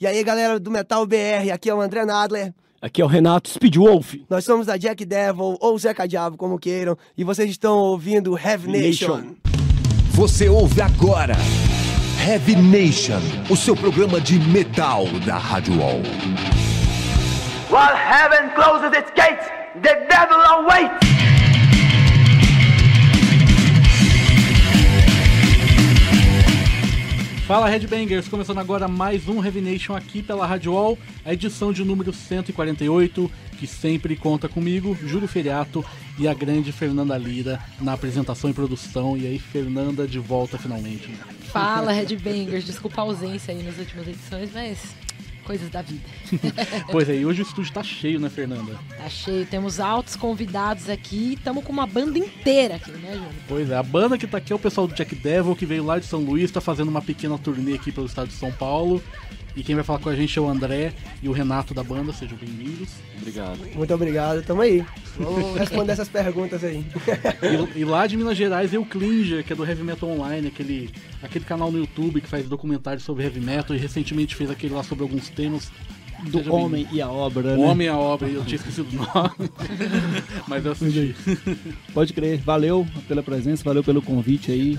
E aí, galera do Metal BR, aqui é o André Nadler. Aqui é o Renato Speedwolf. Nós somos da Jack Devil ou Zeca Diabo, como queiram, e vocês estão ouvindo Heavy Nation. Nation. Você ouve agora Heavy Nation, o seu programa de metal da Rádio Wall. While heaven closes its gates, the devil awaits. Fala Headbangers, começando agora mais um Heavy Nation aqui pela Rádio Wall, a edição de número 148, que sempre conta comigo, Júlio Feriato e a grande Fernanda Lira na apresentação e produção. E aí, Fernanda de volta finalmente. né? Fala, Headbangers. Desculpa a ausência aí nas últimas edições, mas coisas da vida. Pois é, e hoje o estúdio tá cheio, né, Fernanda? Tá cheio, temos altos convidados aqui. Estamos com uma banda inteira aqui, né, Júlio? Pois é, a banda que tá aqui é o pessoal do Jack Devil, que veio lá de São Luís, tá fazendo uma pequena turnê aqui pelo estado de São Paulo. E quem vai falar com a gente é o André e o Renato da banda, sejam bem-vindos. Obrigado. Muito obrigado, tamo aí. Vamos responder essas perguntas aí. E, e lá de Minas Gerais é o que é do Heavy Metal Online, aquele, aquele canal no YouTube que faz documentários sobre heavy metal e recentemente fez aquele lá sobre alguns temas. Do Seja Homem e a Obra, O né? Homem e a Obra, eu tinha esquecido o nome. Mas eu assisti. Pode crer. Valeu pela presença, valeu pelo convite aí.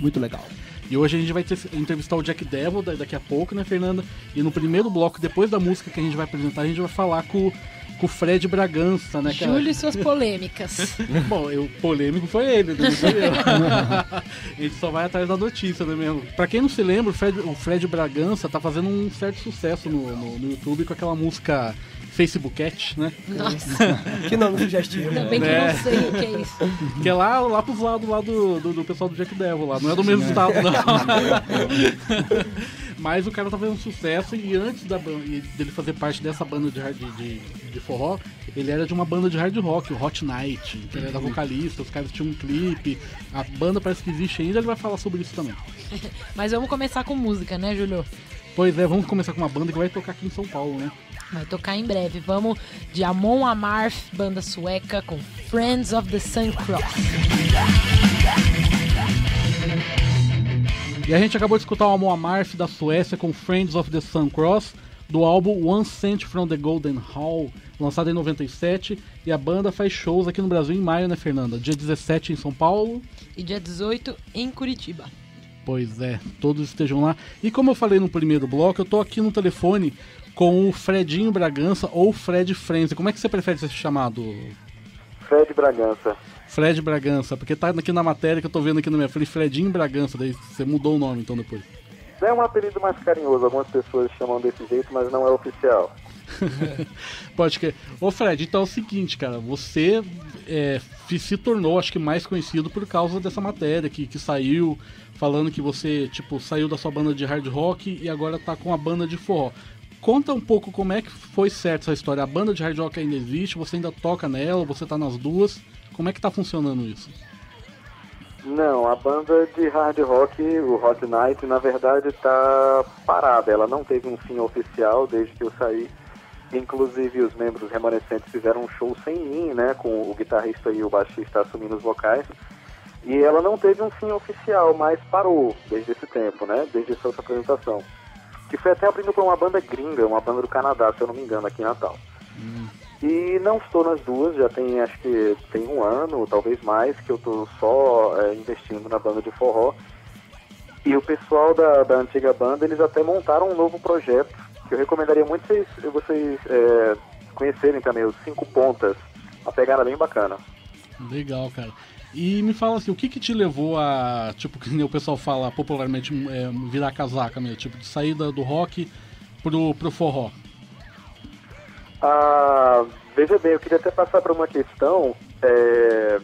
Muito legal. E hoje a gente vai ter- entrevistar o Jack Devil da- daqui a pouco, né, Fernanda? E no primeiro bloco, depois da música que a gente vai apresentar, a gente vai falar com, com o Fred Bragança, né? é- Júlio e suas polêmicas. Bom, eu, polêmico foi ele, não foi eu. a gente só vai atrás da notícia, né mesmo? Pra quem não se lembra, o Fred, o Fred Bragança tá fazendo um certo sucesso no, no, no YouTube com aquela música Facebook Cat, né? Nossa, Que nome sugestivo. ainda bem que eu É. não sei o que é isso. Que é lá, lá pros lados lá do, do, do pessoal do Jack Devil lá. Não é do mesmo estado, não. Mas o cara tá fazendo sucesso e antes da dele fazer parte dessa banda de, hard- de, de forró, ele era de uma banda de hard rock, o Hot Night, que ele era vocalista, os caras tinham um clipe, a banda parece que existe ainda, ele vai falar sobre isso também. Mas vamos começar com música, né, Júlio? Pois é, vamos começar com uma banda que vai tocar aqui em São Paulo, né? Vai tocar em breve. Vamos de Amon Amarth, banda sueca, com Friends of the Sun Cross. E a gente acabou de escutar o Amon Amarth da Suécia com Friends of the Sun Cross, do álbum One Cent from the Golden Hall, lançado em 97. E a banda faz shows aqui no Brasil em maio, né, Fernanda? Dia 17 em São Paulo. E dia 18 em Curitiba. Pois é, todos estejam lá. E como eu falei no primeiro bloco, eu tô aqui no telefone com o Fredinho Bragança ou Fred Frenzy. Como é que você prefere ser chamado? Fred Bragança. Fred Bragança, porque tá aqui na matéria que eu tô vendo aqui na minha frente, Fredinho Bragança, daí você mudou o nome então depois. É um apelido mais carinhoso, algumas pessoas chamam desse jeito, mas não é oficial. Pode que. Ô Fred, então é o seguinte, cara, você é, se tornou, acho que mais conhecido por causa dessa matéria que, que saiu, falando que você, tipo, saiu da sua banda de hard rock e agora tá com a banda de forró. Conta um pouco como é que foi certo essa história. A banda de hard rock ainda existe, você ainda toca nela, você tá nas duas. Como é que tá funcionando isso? Não, a banda de hard rock, o Hot Night, na verdade está parada. Ela não teve um fim oficial desde que eu saí. Inclusive os membros remanescentes fizeram um show sem mim, né, com o guitarrista e o baixista assumindo os vocais. E ela não teve um fim oficial, mas parou desde esse tempo, né, desde essa outra apresentação. Que foi até abrindo por uma banda gringa, uma banda do Canadá, se eu não me engano, aqui em Natal. E não estou nas duas, já tem acho que tem um ano, talvez mais, que eu estou só é, investindo na banda de forró. E o pessoal da, da antiga banda, eles até montaram um novo projeto, que eu recomendaria muito vocês, vocês é, conhecerem também, os Cinco Pontas. Uma pegada bem bacana. Legal, cara. E me fala assim, o que que te levou a, tipo, que o pessoal fala popularmente, é, virar casaca mesmo, tipo, de sair da- do rock pro, pro forró? Ah, veja bem, eu queria até passar para uma questão. É,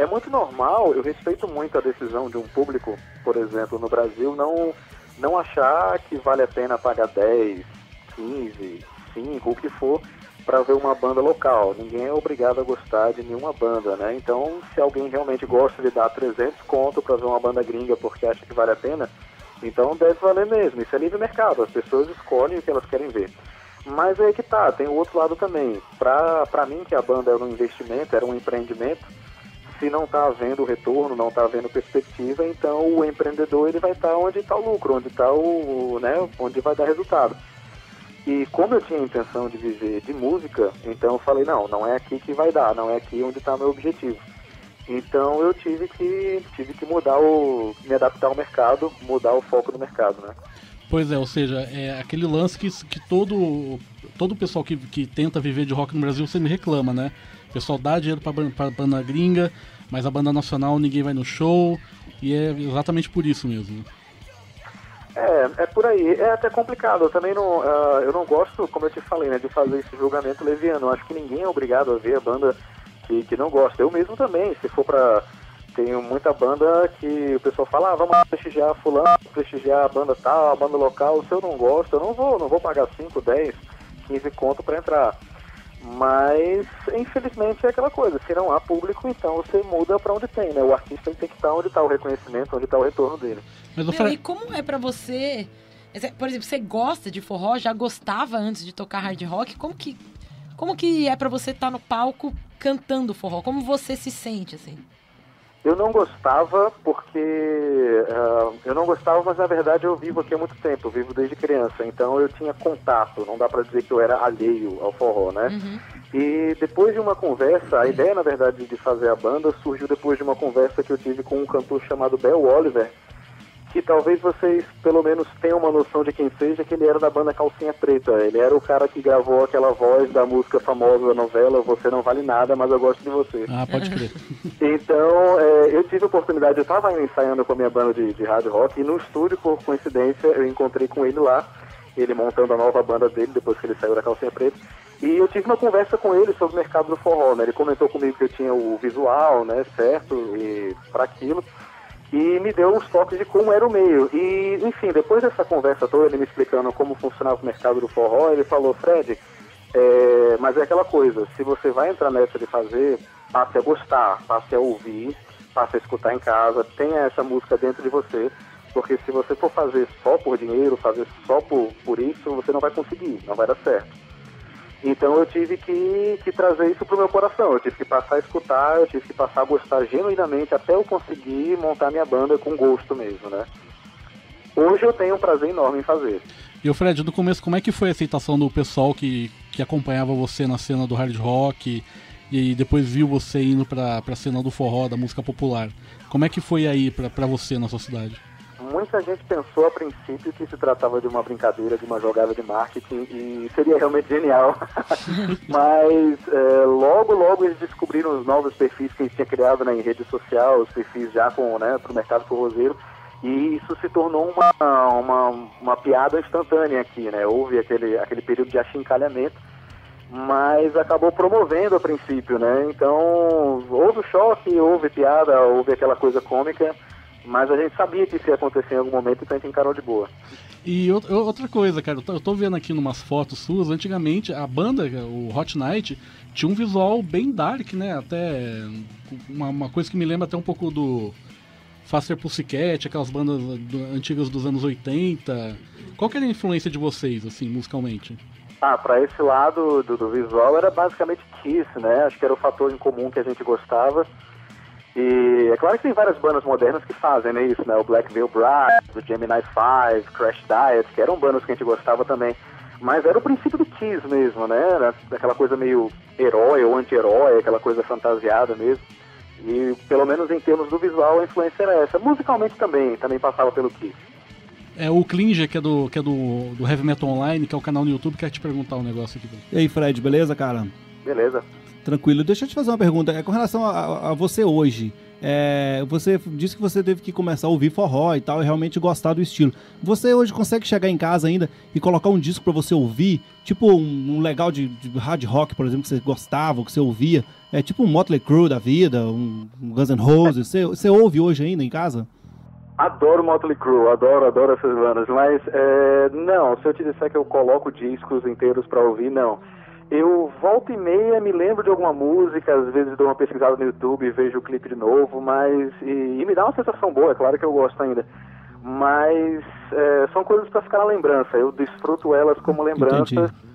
é muito normal, eu respeito muito a decisão de um público, por exemplo, no Brasil, não, não achar que vale a pena pagar 10, 15, 5, o que for, para ver uma banda local. Ninguém é obrigado a gostar de nenhuma banda, né? Então, se alguém realmente gosta de dar 300 conto para ver uma banda gringa porque acha que vale a pena, então deve valer mesmo. Isso é livre mercado, as pessoas escolhem o que elas querem ver. Mas é que tá, tem o outro lado também. Pra, pra mim, que a banda era um investimento, era um empreendimento, se não está havendo retorno, não está havendo perspectiva, então o empreendedor ele vai estar onde está o lucro, onde está o, né, onde vai dar resultado. E como eu tinha a intenção de viver de música, então eu falei, não, não é aqui que vai dar, não é aqui onde está meu objetivo. Então eu tive que tive que mudar o me adaptar ao mercado, mudar o foco do mercado, né? Pois é, ou seja, é aquele lance que, que todo todo o pessoal que, que tenta viver de rock no Brasil sempre reclama, né? O pessoal dá dinheiro pra, ban- pra banda gringa, mas a banda nacional ninguém vai no show, e é exatamente por isso mesmo. É, é por aí. É até complicado. Eu também não, ah, eu não gosto, como eu te falei, né, de fazer esse julgamento leviano. Eu acho que ninguém é obrigado a ver a banda que, que não gosta. Eu mesmo também, se for pra. Tenho muita banda que o pessoal fala, ah, vamos prestigiar fulano, prestigiar a banda tal, a banda local. Se eu não gosto, eu não vou, não vou pagar 5, 10, 15 conto pra entrar. Mas, infelizmente, é aquela coisa. Se não há público, então você muda pra onde tem, né? O artista tem que estar onde está o reconhecimento, onde está o retorno dele. Mas o Meu, e como é pra você... Por exemplo, você gosta de forró? Já gostava antes de tocar hard rock? Como que, como que é pra você estar no palco cantando forró? Como você se sente, assim? Eu não gostava porque ah, eu não gostava, mas na verdade eu vivo aqui há muito tempo, eu vivo desde criança, então eu tinha contato, não dá pra dizer que eu era alheio ao forró, né? E depois de uma conversa, a ideia na verdade de fazer a banda surgiu depois de uma conversa que eu tive com um cantor chamado Bel Oliver, que talvez vocês pelo menos tenham uma noção de quem seja, que ele era da banda Calcinha Preta. Ele era o cara que gravou aquela voz da música famosa da novela Você Não Vale Nada, mas eu gosto de você. Ah, pode crer. Então, é, eu tive a oportunidade, eu estava ensaiando com a minha banda de, de hard rock e no estúdio, por coincidência, eu encontrei com ele lá, ele montando a nova banda dele depois que ele saiu da calcinha preta. E eu tive uma conversa com ele sobre o mercado do forró, né? Ele comentou comigo que eu tinha o visual, né, certo, e para aquilo. E me deu uns toques de como era o meio. E, enfim, depois dessa conversa toda, ele me explicando como funcionava o mercado do forró, ele falou, Fred, é, mas é aquela coisa, se você vai entrar nessa de fazer, passe a gostar, passe a ouvir, passe a escutar em casa, tenha essa música dentro de você, porque se você for fazer só por dinheiro, fazer só por, por isso, você não vai conseguir, não vai dar certo. Então eu tive que, que trazer isso pro meu coração, eu tive que passar a escutar, eu tive que passar a gostar genuinamente até eu conseguir montar minha banda com gosto mesmo, né? Hoje eu tenho um prazer enorme em fazer. E o Fred, no começo, como é que foi a aceitação do pessoal que, que acompanhava você na cena do hard rock e depois viu você indo pra, pra cena do forró, da música popular? Como é que foi aí pra, pra você na sua cidade? Muita gente pensou a princípio que se tratava de uma brincadeira, de uma jogada de marketing e seria realmente genial. Mas é, logo, logo eles descobriram os novos perfis que a gente tinha criado né, em rede social, os perfis já né, para o mercado forrozeiro. E isso se tornou uma, uma, uma piada instantânea aqui, né? Houve aquele, aquele período de achincalhamento, mas acabou promovendo a princípio, né? Então, houve choque, houve piada, houve aquela coisa cômica, mas a gente sabia que isso ia acontecer em algum momento, então a gente encarou de boa. E out- outra coisa, cara, eu tô, eu tô vendo aqui numas fotos suas, antigamente a banda, o Hot Night, tinha um visual bem dark, né? Até uma, uma coisa que me lembra até um pouco do Faster Pussycat, aquelas bandas do- antigas dos anos 80. Qual que era a influência de vocês, assim, musicalmente? Ah, para esse lado do, do visual era basicamente Kiss, né? Acho que era o fator em comum que a gente gostava. E é claro que tem várias bandas modernas que fazem né, isso, né? O Black Veil Bride, o Gemini 5, Crash Diet, que eram bandas que a gente gostava também. Mas era o princípio do Kiss mesmo, né? Era aquela coisa meio herói ou anti-herói, aquela coisa fantasiada mesmo. E pelo menos em termos do visual a influência era essa. Musicalmente também, também passava pelo Kiss. É o Klinger, que é do, que é do, do Heavy Metal Online, que é o canal no YouTube, quer te perguntar um negócio aqui. E aí, Fred, beleza, cara? Beleza. Tranquilo. Deixa eu te fazer uma pergunta. É com relação a, a- você hoje. É, você disse que você teve que começar a ouvir forró e tal e realmente gostar do estilo. Você hoje consegue chegar em casa ainda e colocar um disco pra você ouvir? Tipo um, um legal de, de hard rock, por exemplo, que você gostava, que você ouvia? É tipo um Motley Crue da vida, um, um Guns N' Roses. Você, você ouve hoje ainda em casa? Adoro Motley Crue, adoro, adoro essas bandas, mas é, não, se eu te disser que eu coloco discos inteiros pra ouvir, não. Eu volta e meia me lembro de alguma música, às vezes dou uma pesquisada no YouTube e vejo o clipe de novo, mas e, e me dá uma sensação boa, é claro que eu gosto ainda. Mas é, são coisas pra ficar na lembrança, eu desfruto elas como lembranças. Entendi.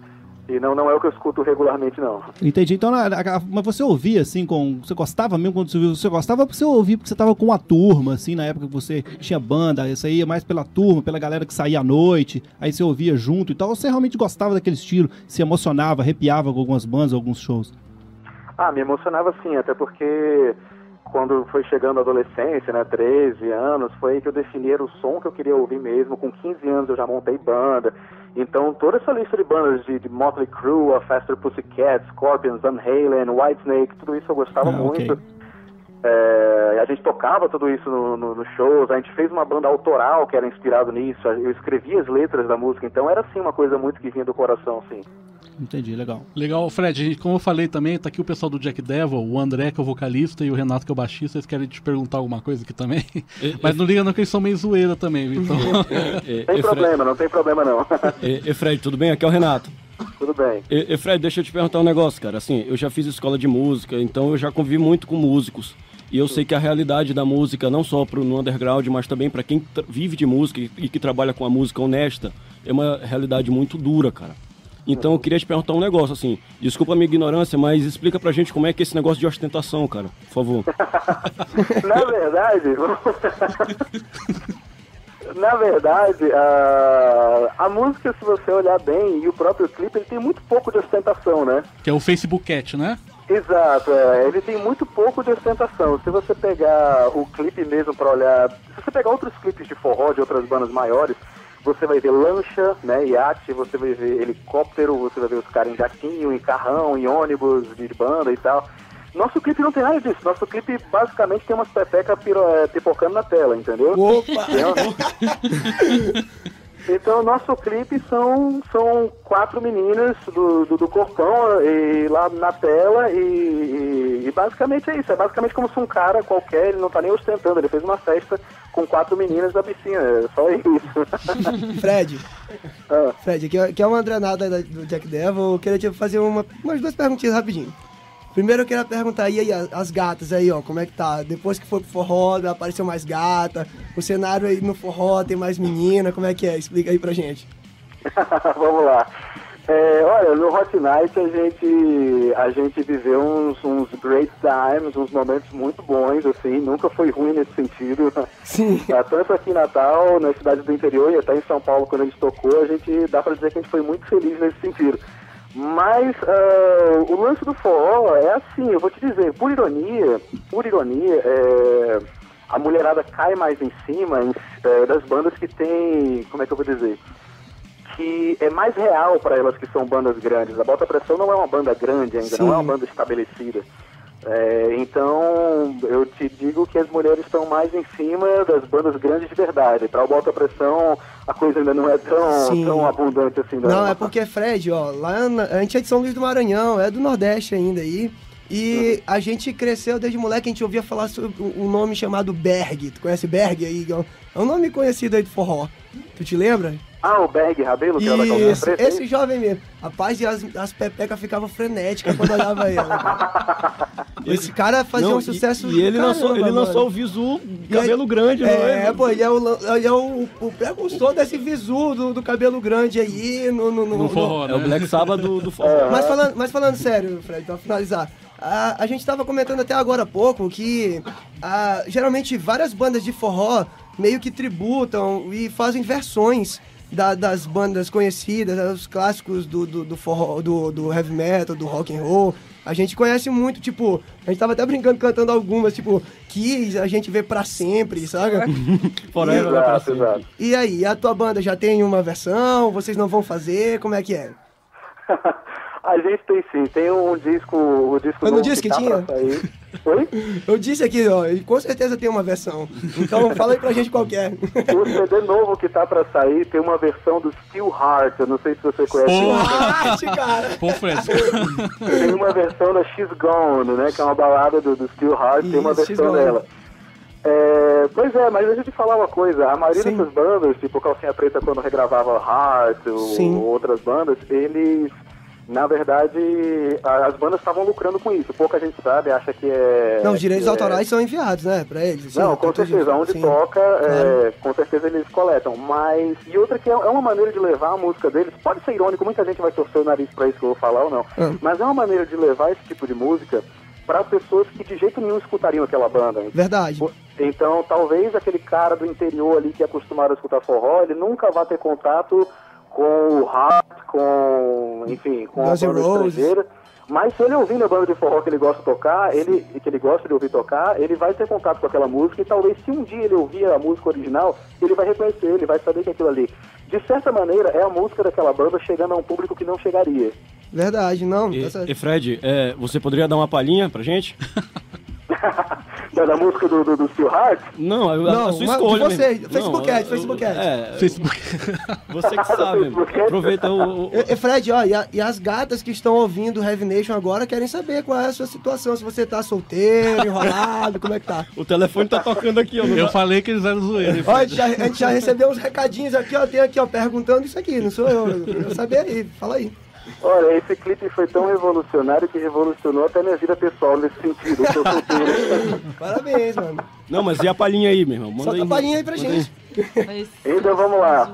E não, não é o que eu escuto regularmente, não. Entendi. Então, na- na- mas você ouvia, assim, com. Você gostava mesmo quando você ouvia? Você gostava porque você ouvia porque você tava com uma turma, assim, na época que você tinha banda, você ia mais pela turma, pela galera que saía à noite, aí você ouvia junto e tal. Ou você realmente gostava daquele estilo, se emocionava, arrepiava com algumas bandas, alguns shows? Ah, me emocionava sim, até porque quando foi chegando a adolescência, né, 13 anos, foi aí que eu defini o som que eu queria ouvir mesmo. Com 15 anos eu já montei banda. Então toda essa lista de bandas de, de Motley Crue, a Faster Pussycat, Scorpions, Van Halen, Whitesnake, tudo isso eu gostava Ah, muito. É, a gente tocava tudo isso no, no, nos shows, a gente fez uma banda autoral que era inspirado nisso, eu escrevia as letras da música, então era assim uma coisa muito que vinha do coração, sim. Entendi, legal. Legal, Fred, como eu falei também, tá aqui o pessoal do Jack Devil, o André, que é o vocalista, e o Renato, que é o baixista. Eles querem te perguntar alguma coisa aqui também. Mas não liga não que eles são meio zoeira também, viu? Então, E, Tem Fred, problema, não tem problema não. e, e, Fred, tudo bem? Aqui é o Renato. tudo bem. E, e, Fred, deixa eu te perguntar um negócio, cara. Assim, eu já fiz escola de música, então eu já convivi muito com músicos. E eu sei que a realidade da música, não só pro, no underground, mas também para quem vive de música e, e que trabalha com a música honesta, é uma realidade muito dura, cara. Então eu queria te perguntar um negócio, assim, desculpa a minha ignorância, mas explica pra gente como é que é esse negócio de ostentação, cara, por favor. Na verdade, na verdade, a, a música, se você olhar bem, e o próprio clipe, ele tem muito pouco de ostentação, né? que é o Facebook Cat, né? Exato, é, ele tem muito pouco de ostentação. Se você pegar o clipe mesmo pra olhar, se você pegar outros clipes de forró de outras bandas maiores, você vai ver lancha, né, iate, você vai ver helicóptero, você vai ver os caras em jaquinho, em carrão, em ônibus de banda e tal. Nosso clipe não tem nada disso. Nosso clipe basicamente tem umas pepecas piro- é, pipocando na tela, entendeu? Opa! Entendeu? Então, nosso clipe são, são quatro meninas do, do, do corpão e, lá na tela e, e- e basicamente é isso. É basicamente como se um cara qualquer, ele não tá nem ostentando, ele fez uma festa com quatro meninas na piscina. É só isso. Fred, Ah, Fred, aqui é, é uma Andranada da- do Jack Devil. Eu queria te fazer uma, umas duas perguntinhas rapidinho. Primeiro eu queria perguntar, e aí, as, as gatas aí, ó, como é que tá? Depois que foi pro forró, apareceu mais gata, o cenário aí no forró tem mais menina, como é que é? Explica aí pra gente. Vamos lá. É, olha, no Hot Night a gente, a gente viveu uns, uns great times, uns momentos muito bons, assim, nunca foi ruim nesse sentido. Sim. Ah, Tanto aqui em Natal, na cidade do interior e até em São Paulo, quando a gente tocou, a gente dá pra dizer que a gente foi muito feliz nesse sentido. Mas ah, o lance do forró é assim, eu vou te dizer, por ironia, por ironia, é, a mulherada cai mais em cima em- é, das bandas que tem, como é que eu vou dizer? que é mais real para elas que são bandas grandes. A Bota Pressão não é uma banda grande ainda, não é uma banda estabelecida. É, então, eu te digo que as mulheres estão mais em cima das bandas grandes de verdade. Para o Bota Pressão, a coisa ainda não é tão, Sim. tão abundante assim. Não, é porque, Fred, ó, lá na, a gente é de São Luís do Maranhão, é do Nordeste ainda aí. E a gente cresceu desde moleque, a gente ouvia falar sobre um nome chamado Berg. Tu conhece Berg aí? É um nome conhecido aí do forró. Tu te lembra? Ah, o Berg Rabelo, que era da Isso, preta, esse jovem mesmo. Rapaz, e as, as pepecas ficavam frenéticas quando olhava ele. Esse cara fazia Não, um e- sucesso E, ele do lançou, caramba, ele lançou o visu cabelo grande, não É, é? pô, ele é o, ele é o, o precursor desse visu do, do cabelo grande aí no, no, no- No forró, É o né? Black Sabbath do, do forró. Mas falando, mas falando sério, Fred, pra finalizar. A, a gente tava comentando até agora há pouco que ah, geralmente várias bandas de forró meio que tributam e fazem versões da- das bandas conhecidas, os clássicos do, do, do forró, do, do heavy metal, do rock and roll. A gente conhece muito, tipo, a gente tava até brincando cantando algumas, tipo, que a gente vê pra sempre, sabe? Forever vai pra Exato, sempre. exato. E aí, a tua banda já tem uma versão? Vocês não vão fazer? Como é que é? A gente tem sim, tem um disco, o disco Eu não novo disse que tá tinha? pra sair. Oi? Eu disse aqui, ó, e com certeza tem uma versão. Então fala aí pra gente qual que é. O CD novo que tá pra sair tem uma versão do Steel Heart, eu não sei se você conhece. Pô, Arte, cara! pô, Fred. Tem uma versão da She's Gone, né? Que é uma balada do, do Steel Heart, tem uma versão dela. É, pois é, mas deixa eu te falar uma coisa, a maioria Sim. dessas bandas, tipo Calcinha Preta quando regravava Heart ou Sim. outras bandas, eles Na verdade, as bandas estavam lucrando com isso. Pouca gente sabe, acha que é. Não, os direitos é- autorais são enviados, né, pra eles. assim, Não, com certeza. Onde sim. toca, é, com certeza eles coletam. Mas. E outra que é, é uma maneira de levar a música deles. Pode ser irônico, muita gente vai torcer o nariz pra isso que eu vou falar ou não. Ah. Mas é uma maneira de levar esse tipo de música para pessoas que de jeito nenhum escutariam aquela banda. Verdade. Então, talvez aquele cara do interior ali que é acostumado a escutar forró, ele nunca vá ter contato com o rap, com, enfim, com Guns a banda Roses. estrangeira. Mas se ele ouvir a banda de forró que ele gosta de tocar, ele, que ele gosta de ouvir tocar, ele vai ter contato com aquela música e talvez se um dia ele ouvir a música original, ele vai reconhecer, ele vai saber que aquilo ali, de certa maneira, é a música daquela banda chegando a um público que não chegaria. Verdade, não, E, tá certo. e Fred, é, você poderia dar uma palhinha pra gente? Da, da música do, do, do Steel Heart? Não, a, Não, a sua uma- escolha. de você, mesmo. Facebook Não, Ad, eu- Facebook Ad. É, Facebook. você que sabe. Aproveita o. o- E, Fred, ó, e, a- e as gatas que estão ouvindo Heavy Nation agora querem saber qual é a sua situação. Se você tá solteiro, enrolado, como é que tá? o telefone tá tocando aqui, ó. Eu tá- falei que eles eram zoeiros. Ó, a, gente já, a gente já recebeu uns recadinhos aqui, ó. Tem aqui, ó, perguntando isso aqui, não sou eu. Eu queria saber aí, fala aí. Olha, esse clipe foi tão revolucionário que revolucionou até minha vida pessoal nesse sentido. Eu solteiro. Parabéns, mano. Não, mas e a palhinha aí, meu irmão? Manda Solta a palhinha aí pra gente. Então vamos lá.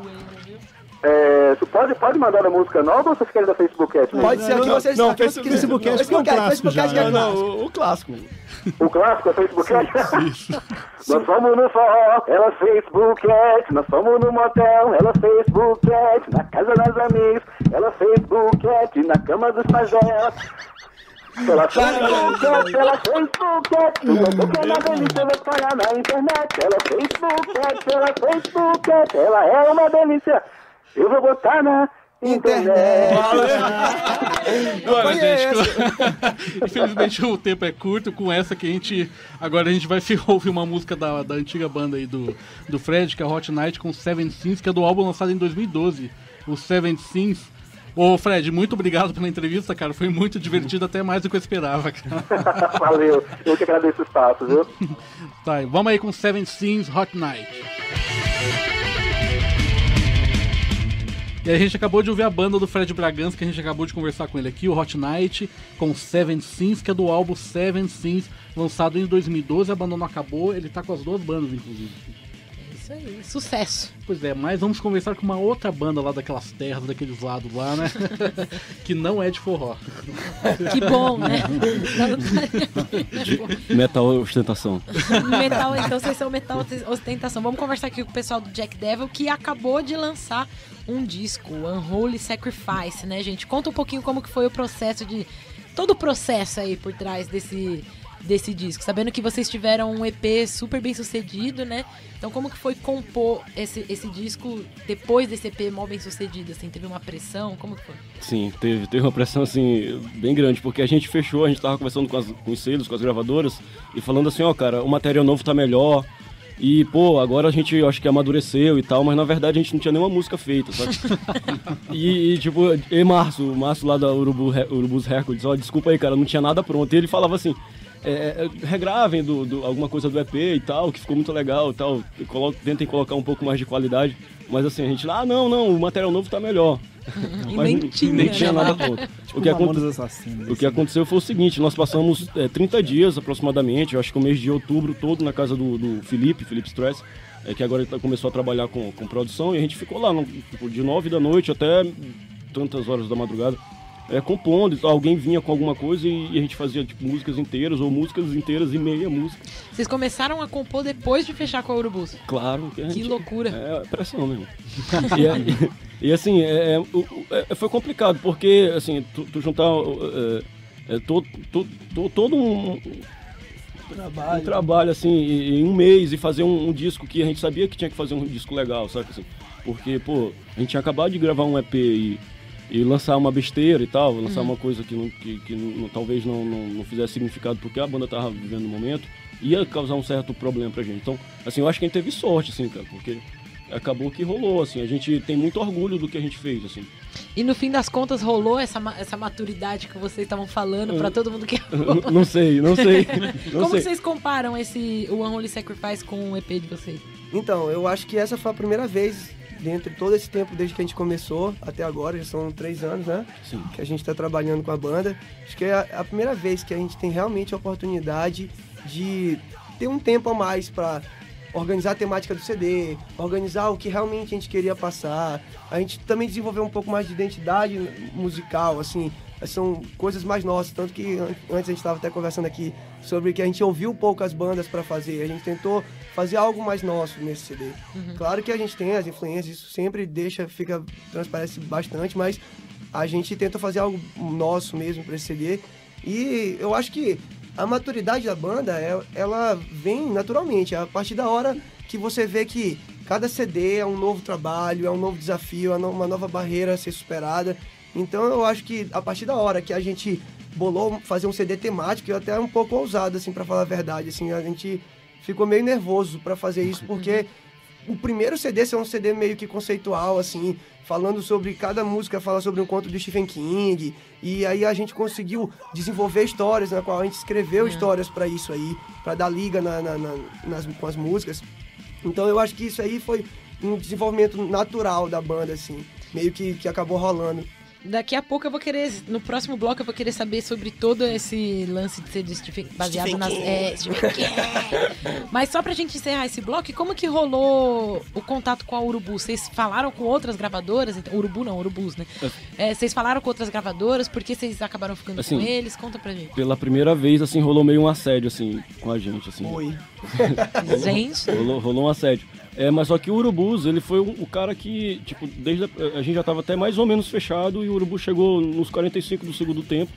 É, tu pode, pode mandar a música nova ou vocês querem da Facebook? Pode ser aqui, não, vocês não, aqui, Facebook- vocês- Facebook Ad Facebook foi um Ad, clássico Facebook já, é Não, não, o, o clássico. O clássico é Facebook? Nós fomos no forró, ela Facebook Ad. Nós fomos no motel, ela Facebook Ad. Na casa das amigas, ela Facebook. Na cama dos dela. Ela Facebook ela Facebook. Tudo que é uma delícia, vou pagar na internet. Ela Facebook ela Facebook. Ela é uma delícia, eu vou botar na internet. Olha, gente, infelizmente o tempo é curto. Com essa que a gente. Agora a gente vai se ouvir uma música da, da antiga banda aí do, do Fred, que é Hot Night, com Seven Sins, que é do álbum lançado em 2012. O Seven Sins. Ô, Fred, muito obrigado pela entrevista, cara. Foi muito divertido, até mais do que eu esperava, cara. Valeu, eu que agradeço o espaço, viu? Tá, vamos aí com Seven Sins Hot Night. E a gente acabou de ouvir a banda do Fred Bragança, que a gente acabou de conversar com ele aqui, o Hot Night, com Seven Sins, que é do álbum Seven Sins, lançado em 2012. A banda não acabou, ele tá com as duas bandas, inclusive. Isso aí, sucesso. Pois é, mas vamos conversar com uma outra banda lá daquelas terras, daqueles lados lá, né? que não é de forró. Que bom, né? Não- Metal ostentação. metal, então vocês são metal ostentação. Vamos conversar aqui com o pessoal do Jack Devil que acabou de lançar um disco, Unholy Sacrifice, né, gente? Conta um pouquinho como que foi o processo de todo o processo aí por trás desse desse disco, sabendo que vocês tiveram um EP super bem sucedido, né? Então como que foi compor esse, esse disco depois desse EP mal bem sucedido, assim, teve uma pressão, como que foi? Sim, teve, teve uma pressão assim bem grande, porque a gente fechou, a gente tava conversando com, as, com os selos, com as gravadoras, e falando assim, ó, cara, o material novo tá melhor. E, pô, agora a gente acho que amadureceu e tal, mas na verdade a gente não tinha nenhuma música feita, sabe? e, e, tipo, e Márcio, o Márcio lá da Urubu, Urubus Records, ó, desculpa aí, cara, não tinha nada pronto. E ele falava assim, é, é, regravem do, do- alguma coisa do EP e tal, que ficou muito legal e tal, colo- tentem colocar um pouco mais de qualidade. Mas assim, a gente lá, ah, não, não, o material novo tá melhor. E nem tinha, nem né? tinha nada pronto. Tipo o que, aconte- o que aconteceu foi o seguinte, nós passamos é, 30 dias aproximadamente, eu acho que o mês de outubro todo na casa do, do Felipe, Felipe Stress, é, que agora tá- começou a trabalhar com, com produção, e a gente ficou lá no- tipo, de 9 da noite até tantas horas da madrugada, é, compondo, e tal. alguém vinha com alguma coisa e, e a gente fazia tipo, músicas inteiras, ou músicas inteiras e meia música. Vocês começaram a compor depois de fechar com a Urubus. Claro que a Que gente- loucura. É pressão mesmo. e, é- e, assim, é, é, é, foi complicado, porque assim, tu, tu juntar é, é, todo, todo, todo, todo um, um trabalho assim, em em um mês e fazer um, um disco que a gente sabia que tinha que fazer um disco legal, sabe? Assim, porque, pô, a gente tinha acabado de gravar um EP e, e lançar uma besteira e tal, lançar uma coisa que, não, que, que não- talvez não, não, não fizesse significado porque a banda tava vivendo no momento, ia causar um certo problema pra gente. Então, assim, eu acho que a gente teve sorte, assim, cara, porque acabou que rolou, assim, a gente tem muito orgulho do que a gente fez, assim. E no fim das contas rolou essa, essa maturidade que vocês estavam falando pra todo mundo que N- não sei, não sei, não Como sei. vocês comparam esse o Unholy Sacrifice com o EP de vocês? Então, eu acho que essa foi a primeira vez dentro de todo esse tempo, desde que a gente começou até agora, já são três anos, né? Sim. Que a gente está trabalhando com a banda. Acho que é a, a primeira vez que a gente tem realmente a oportunidade de ter um tempo a mais para organizar a temática do CD, organizar o que realmente a gente queria passar. A gente também desenvolveu um pouco mais de identidade musical, assim, são coisas mais nossas, tanto que an- antes a gente estava até conversando aqui sobre que a gente ouviu poucas bandas para fazer, a gente tentou fazer algo mais nosso nesse CD. Claro que a gente tem as influências, isso sempre deixa, fica transparece bastante, mas a gente tenta fazer algo nosso mesmo para esse CD. E eu acho que a maturidade da banda, é- ela vem naturalmente, a partir da hora que você vê que cada CD é um novo trabalho, é um novo desafio, é uma nova barreira a ser superada. Então eu acho que a partir da hora que a gente bolou fazer um CD temático, eu até um pouco ousado, assim, para falar a verdade, assim, a gente ficou meio nervoso para fazer isso, porque o primeiro CD ser um CD meio que conceitual, assim, falando sobre cada música, fala sobre um conto do Stephen King, e aí a gente conseguiu desenvolver histórias, na qual a gente escreveu histórias para isso aí, para dar liga na- na- na- nas, com as músicas. Então eu acho que isso aí foi um desenvolvimento natural da banda, assim, meio que, que acabou rolando. Daqui a pouco eu vou querer, no próximo bloco, eu vou querer saber sobre todo esse lance de ser de Stephen, baseado Stephen nas. King. É, Stephen King. Mas só pra gente encerrar esse bloco, como que rolou o contato com a Urubu? Vocês falaram com outras gravadoras? Então, Urubu não, Urubus, né? É, vocês falaram com outras gravadoras? Por que vocês acabaram ficando Assim, com eles? Conta pra gente. Pela primeira vez, assim, rolou meio um assédio, assim, com a gente, assim. Oi. Gente, Rolou, rolou um assédio. É, mas só que o Urubus, ele foi o, cara que, tipo, desde a, a gente já tava até mais ou menos fechado e o Urubu chegou nos 45 do segundo tempo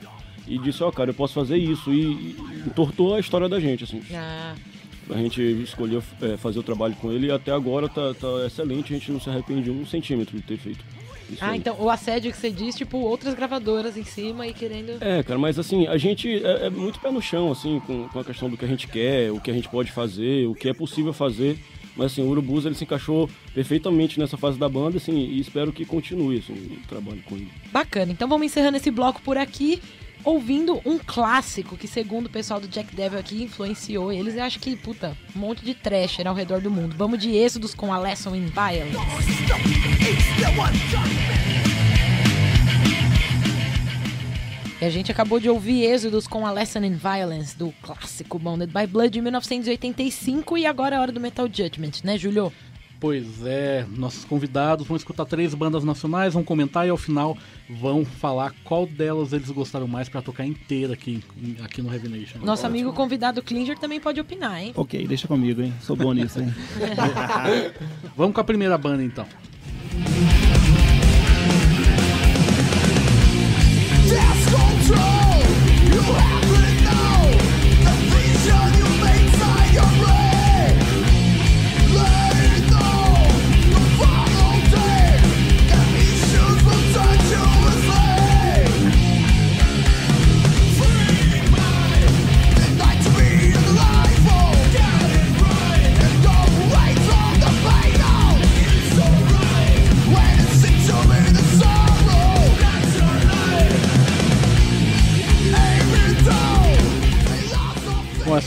e disse, ó, cara, eu posso fazer isso. E, e entortou a história da gente, assim. ah, A gente escolheu é, fazer o trabalho com ele e até agora tá, tá excelente, a gente não se arrepende um centímetro de ter feito. Isso ah, aí. então o assédio que você diz, tipo, outras gravadoras em cima e querendo. É, cara, mas assim, a gente é, é muito pé no chão, assim, com, com a questão do que a gente quer, o que a gente pode fazer, o que é possível fazer. Mas assim, o Urubus, ele se encaixou perfeitamente nessa fase da banda, assim, e espero que continue, assim, trabalho com ele. Bacana. Então vamos encerrando esse bloco por aqui, ouvindo um clássico que, segundo o pessoal do Jack Devil aqui, influenciou eles. Eu acho que, puta, um monte de trasher ao redor do mundo. Vamos de Êxodos com a Lesson in Violence. E a gente acabou de ouvir Êxodos com a Lesson in Violence, do clássico Bounded by Blood de 1985. E agora é a hora do Metal Judgment, né, Julio? Pois é, nossos convidados vão escutar três bandas nacionais, vão comentar e ao final vão falar qual delas eles gostaram mais pra tocar inteira aqui, aqui no Heavy Nation. Nosso amigo convidado Klinger também pode opinar, hein? Ok, deixa comigo, hein? Sou bom nisso, hein? Vamos com a primeira banda então. Bom,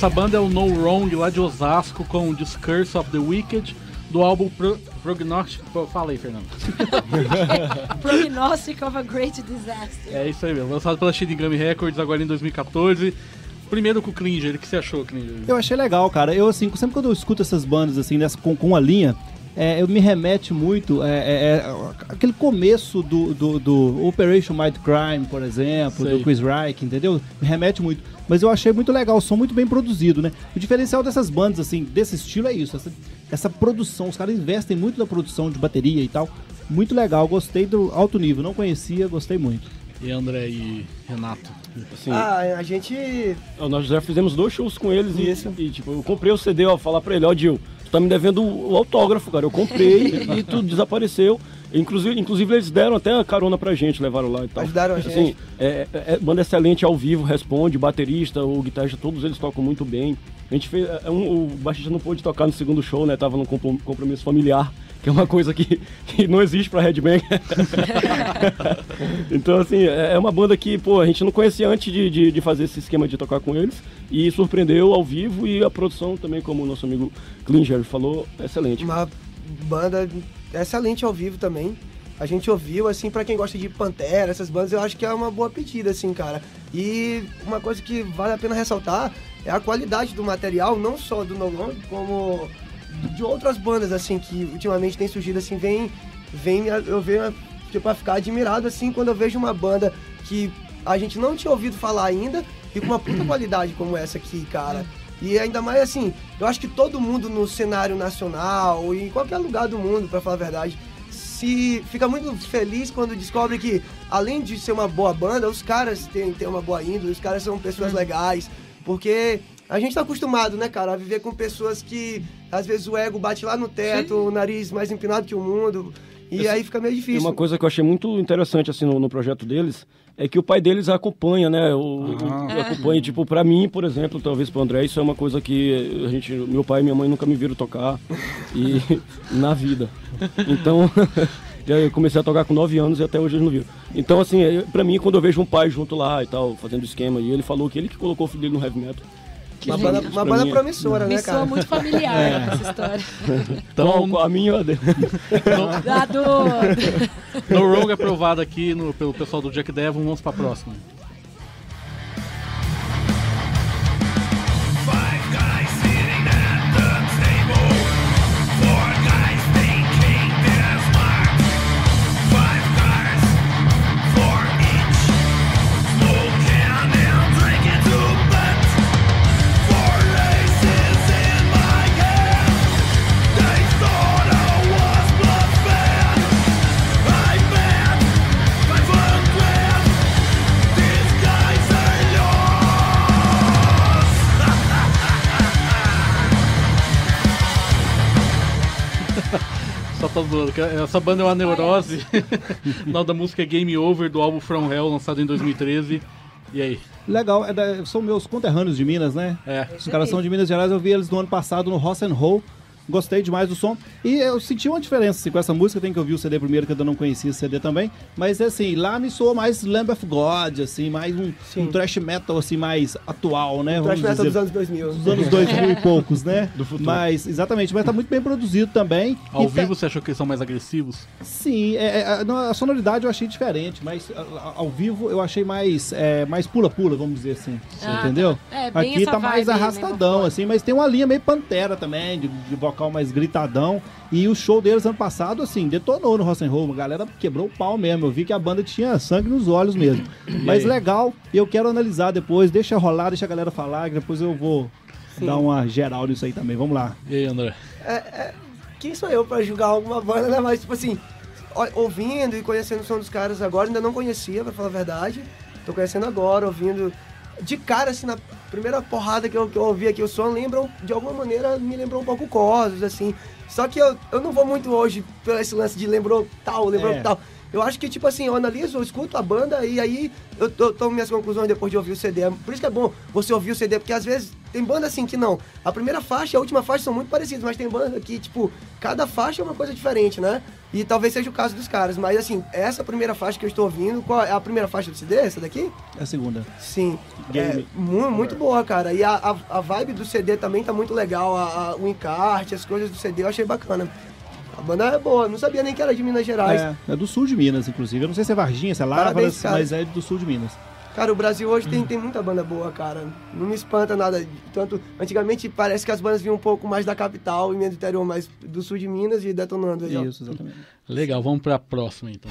essa banda é o No Wrong lá de Osasco com o Discurse of the Wicked do álbum Pro Prognostic. Pô, Fala aí, Fernando. Prognostic of a Great Disaster. É isso aí mesmo, lançado pela Shinigami Records agora em 2014. Primeiro com o Klinger, o que você achou, Klinger? Eu achei legal, cara. Eu, assim, sempre quando eu escuto essas bandas, assim, dessa, com, com a linha, é, eu me remete muito é, é, é, aquele começo do, do, do Operation Might Crime, por exemplo, Sei. do Chris Reich, entendeu? Me remete muito. Mas eu achei muito legal, o som muito bem produzido, né? O diferencial dessas bandas, assim, desse estilo é isso, essa, essa produção. Os caras investem muito na produção de bateria e tal. Muito legal, gostei do alto nível. Não conhecia, gostei muito. E André e Renato? Assim, Ah, a gente. nós já fizemos dois shows com eles e, e, tipo, eu comprei o CD, ó, falar pra ele, ó, Dil, tu tá me devendo o, autógrafo, cara. Eu comprei e tu desapareceu. Inclusive, inclusive, eles deram até a carona pra gente, levaram lá e tal. Ajudaram a Assim, gente. é, é- é banda excelente ao vivo, responde, baterista, o guitarrista, todos eles tocam muito bem. A gente fez. é um- o baixista não pôde tocar no segundo show, né? Tava num comprom- compromisso familiar, que é uma coisa que, que não existe pra Headbang. então, assim, é é uma banda que, pô, a gente não conhecia antes de, de, de fazer esse esquema de tocar com eles. E surpreendeu ao vivo e a produção também, como o nosso amigo Klinger falou, excelente. Uma banda excelente ao vivo também. A gente ouviu, assim, pra quem gosta de Pantera, essas bandas, eu acho que é uma boa pedida, assim, cara. E uma coisa que vale a pena ressaltar é a qualidade do material, não só do No Long, como de outras bandas, assim, que ultimamente tem surgido, assim, vem, vem eu venho, tipo, a ficar admirado, assim, quando eu vejo uma banda que a gente não tinha ouvido falar ainda e com uma puta qualidade como essa aqui, cara. E ainda mais assim, eu acho que todo mundo no cenário nacional e em qualquer lugar do mundo, pra falar a verdade, se fica muito feliz quando descobre que, além de ser uma boa banda, os caras têm, têm uma boa índole, os caras são pessoas legais, porque a gente tá acostumado, né, cara, a viver com pessoas que às vezes o ego bate lá no teto, o nariz mais empinado que o mundo, e aí fica meio E difícil. uma coisa que eu achei muito interessante assim no, no projeto deles é que o pai deles acompanha, né? O, o- acompanha, tipo, pra mim, por exemplo, talvez pro André, isso é uma coisa que a gente, meu pai e minha mãe nunca me viram tocar e na vida. Então, eu comecei a tocar com 9 anos e até hoje eles não viram. Então, assim, é, pra mim, quando eu vejo um pai junto lá e tal, fazendo esquema, e ele falou que ele que colocou o filho dele no heavy metal. Uma banda, uma banda mim é- promissora, Me né, soa cara? muito familiar essa história. Então, com a minha ou a dele? Do... No Rogue aprovado aqui no- pelo pessoal do Jack Devil, vamos pra próxima. Que Essa banda é uma neurose. o nome da música é Game Over, do álbum From Hell, lançado em 2013. E aí? Legal, é da- são meus conterrâneos de Minas, né? É. Os caras são de Minas Gerais, eu vi eles no ano passado no Ross and Roll. Gostei demais do som. E eu senti uma diferença assim, com essa música. Tem que ouvir o CD primeiro, que eu ainda não conhecia esse CD também. Mas assim, lá me soou mais Lamb of God, assim, mais um, um thrash metal assim, mais atual, né? Thrash vamos metal dizer. dos anos 2000. dos anos 2000 e poucos, né? Do futuro. Mas, exatamente, mas tá muito bem produzido também. Ao E tá- vivo você achou que eles são mais agressivos? Sim, é, é, a, sonoridade eu achei diferente, mas a- a- ao vivo eu achei mais é, mais pula-pula, vamos dizer assim. Ah, entendeu? tá. É, bem Aqui essa tá mais arrastadão, assim, mas tem uma linha meio pantera também, de, de vocal mais gritadão. E o show deles ano passado, assim, detonou no Rock and Roll. A galera quebrou o pau mesmo. Eu vi que a banda tinha sangue nos olhos mesmo. mas legal, e eu quero analisar depois. Deixa rolar, deixa a galera falar, que depois eu vou dar uma geral nisso aí também. Vamos lá. E aí, André? Quem sou eu pra julgar alguma banda, né? Mas, tipo assim, ouvindo e conhecendo o som dos caras agora, ainda não conhecia, pra falar a verdade. Tô conhecendo agora, ouvindo. De cara, assim, na primeira porrada que eu, que eu ouvi aqui o som, lembram, de alguma maneira, me lembrou um pouco Cosmos, assim. Só que eu, eu não vou muito hoje por esse lance de lembrou tal, lembrou É. tal. Eu acho que, tipo assim, eu analiso, eu escuto a banda e aí eu, to- tomo minhas conclusões depois de ouvir o CD. Por isso que é bom você ouvir o CD, porque às vezes tem banda assim que não. A primeira faixa e a última faixa são muito parecidas, mas tem banda que, tipo, cada faixa é uma coisa diferente, né? E talvez seja o caso dos caras. Mas assim, essa primeira faixa que eu estou ouvindo, qual é a primeira faixa do CD? Essa daqui? É a segunda. Sim. Game. É, mu- muito boa, cara. E a, a, a vibe do CD também tá muito legal. A, a- o encarte, as coisas do CD eu achei bacana. A banda é boa, não sabia nem que era de Minas Gerais. É, é do sul de Minas, inclusive. Eu não sei se é Varginha, se é cara. mas é do sul de Minas. Cara, o Brasil hoje tem, tem muita banda boa, cara. Não me espanta nada. Tanto, antigamente parece que as bandas vinham um pouco mais da capital e meio do interior, mais do sul de Minas e detonando aí. Isso, exatamente. Legal, vamos pra próxima então.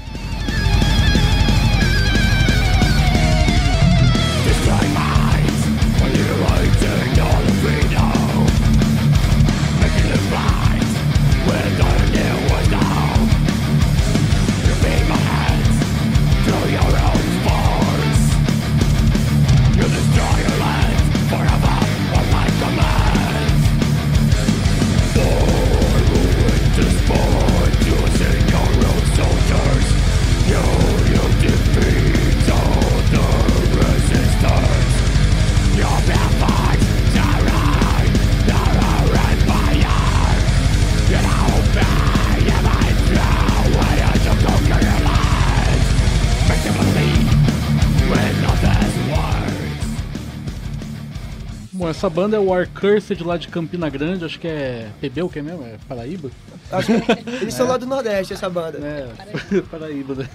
Essa banda é o War Cursed lá de Campina Grande, acho que é PB, o que é mesmo? É Paraíba? Acho que eles são lá do Nordeste, essa banda. É, Paraíba, né?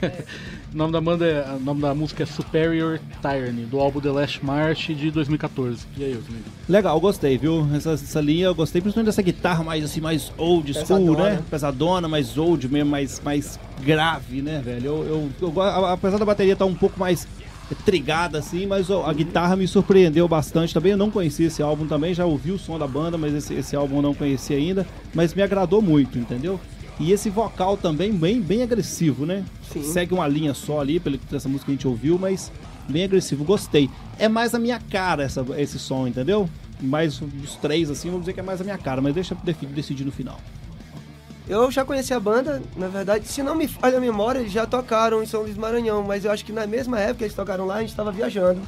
O nome da banda é, o nome da música é Superior Tyranny, do álbum The Last March de 2014. E aí, Otmir? Legal, gostei, viu? Essa, essa linha eu gostei, principalmente dessa guitarra mais assim, mais old school, Pesadona. né? Pesadona, mais old mesmo, mais, mais grave, né, velho? Eu, eu, eu apesar da bateria estar um pouco mais trigada assim, mas ó, a guitarra me surpreendeu bastante também. Eu não conhecia esse álbum também, já ouvi o som da banda, mas esse, esse álbum eu não conhecia ainda, mas me agradou muito, entendeu? E esse vocal também bem, bem agressivo, né? Sim. Segue uma linha só ali, pela essa música que a gente ouviu, mas bem agressivo, gostei. É mais a minha cara essa, esse som, entendeu? Mais dos três, assim, vamos dizer que é mais a minha cara, mas deixa eu decidir no final. Eu já conheci a banda, na verdade, se não me falha a memória, eles já tocaram em São Luís Maranhão, mas eu acho que na mesma época eles tocaram lá, a gente estava viajando.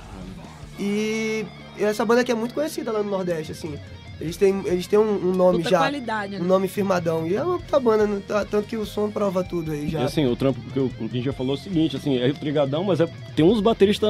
E essa banda aqui é muito conhecida lá no Nordeste, assim. Eles têm, eles têm um, um nome Puta já, qualidade, né? um nome firmadão. E é uma puta banda, não tá- tanto que o som prova tudo aí E já. assim, o trampo que o Quintin já falou é o seguinte, assim, é trigadão, mas é, tem uns bateristas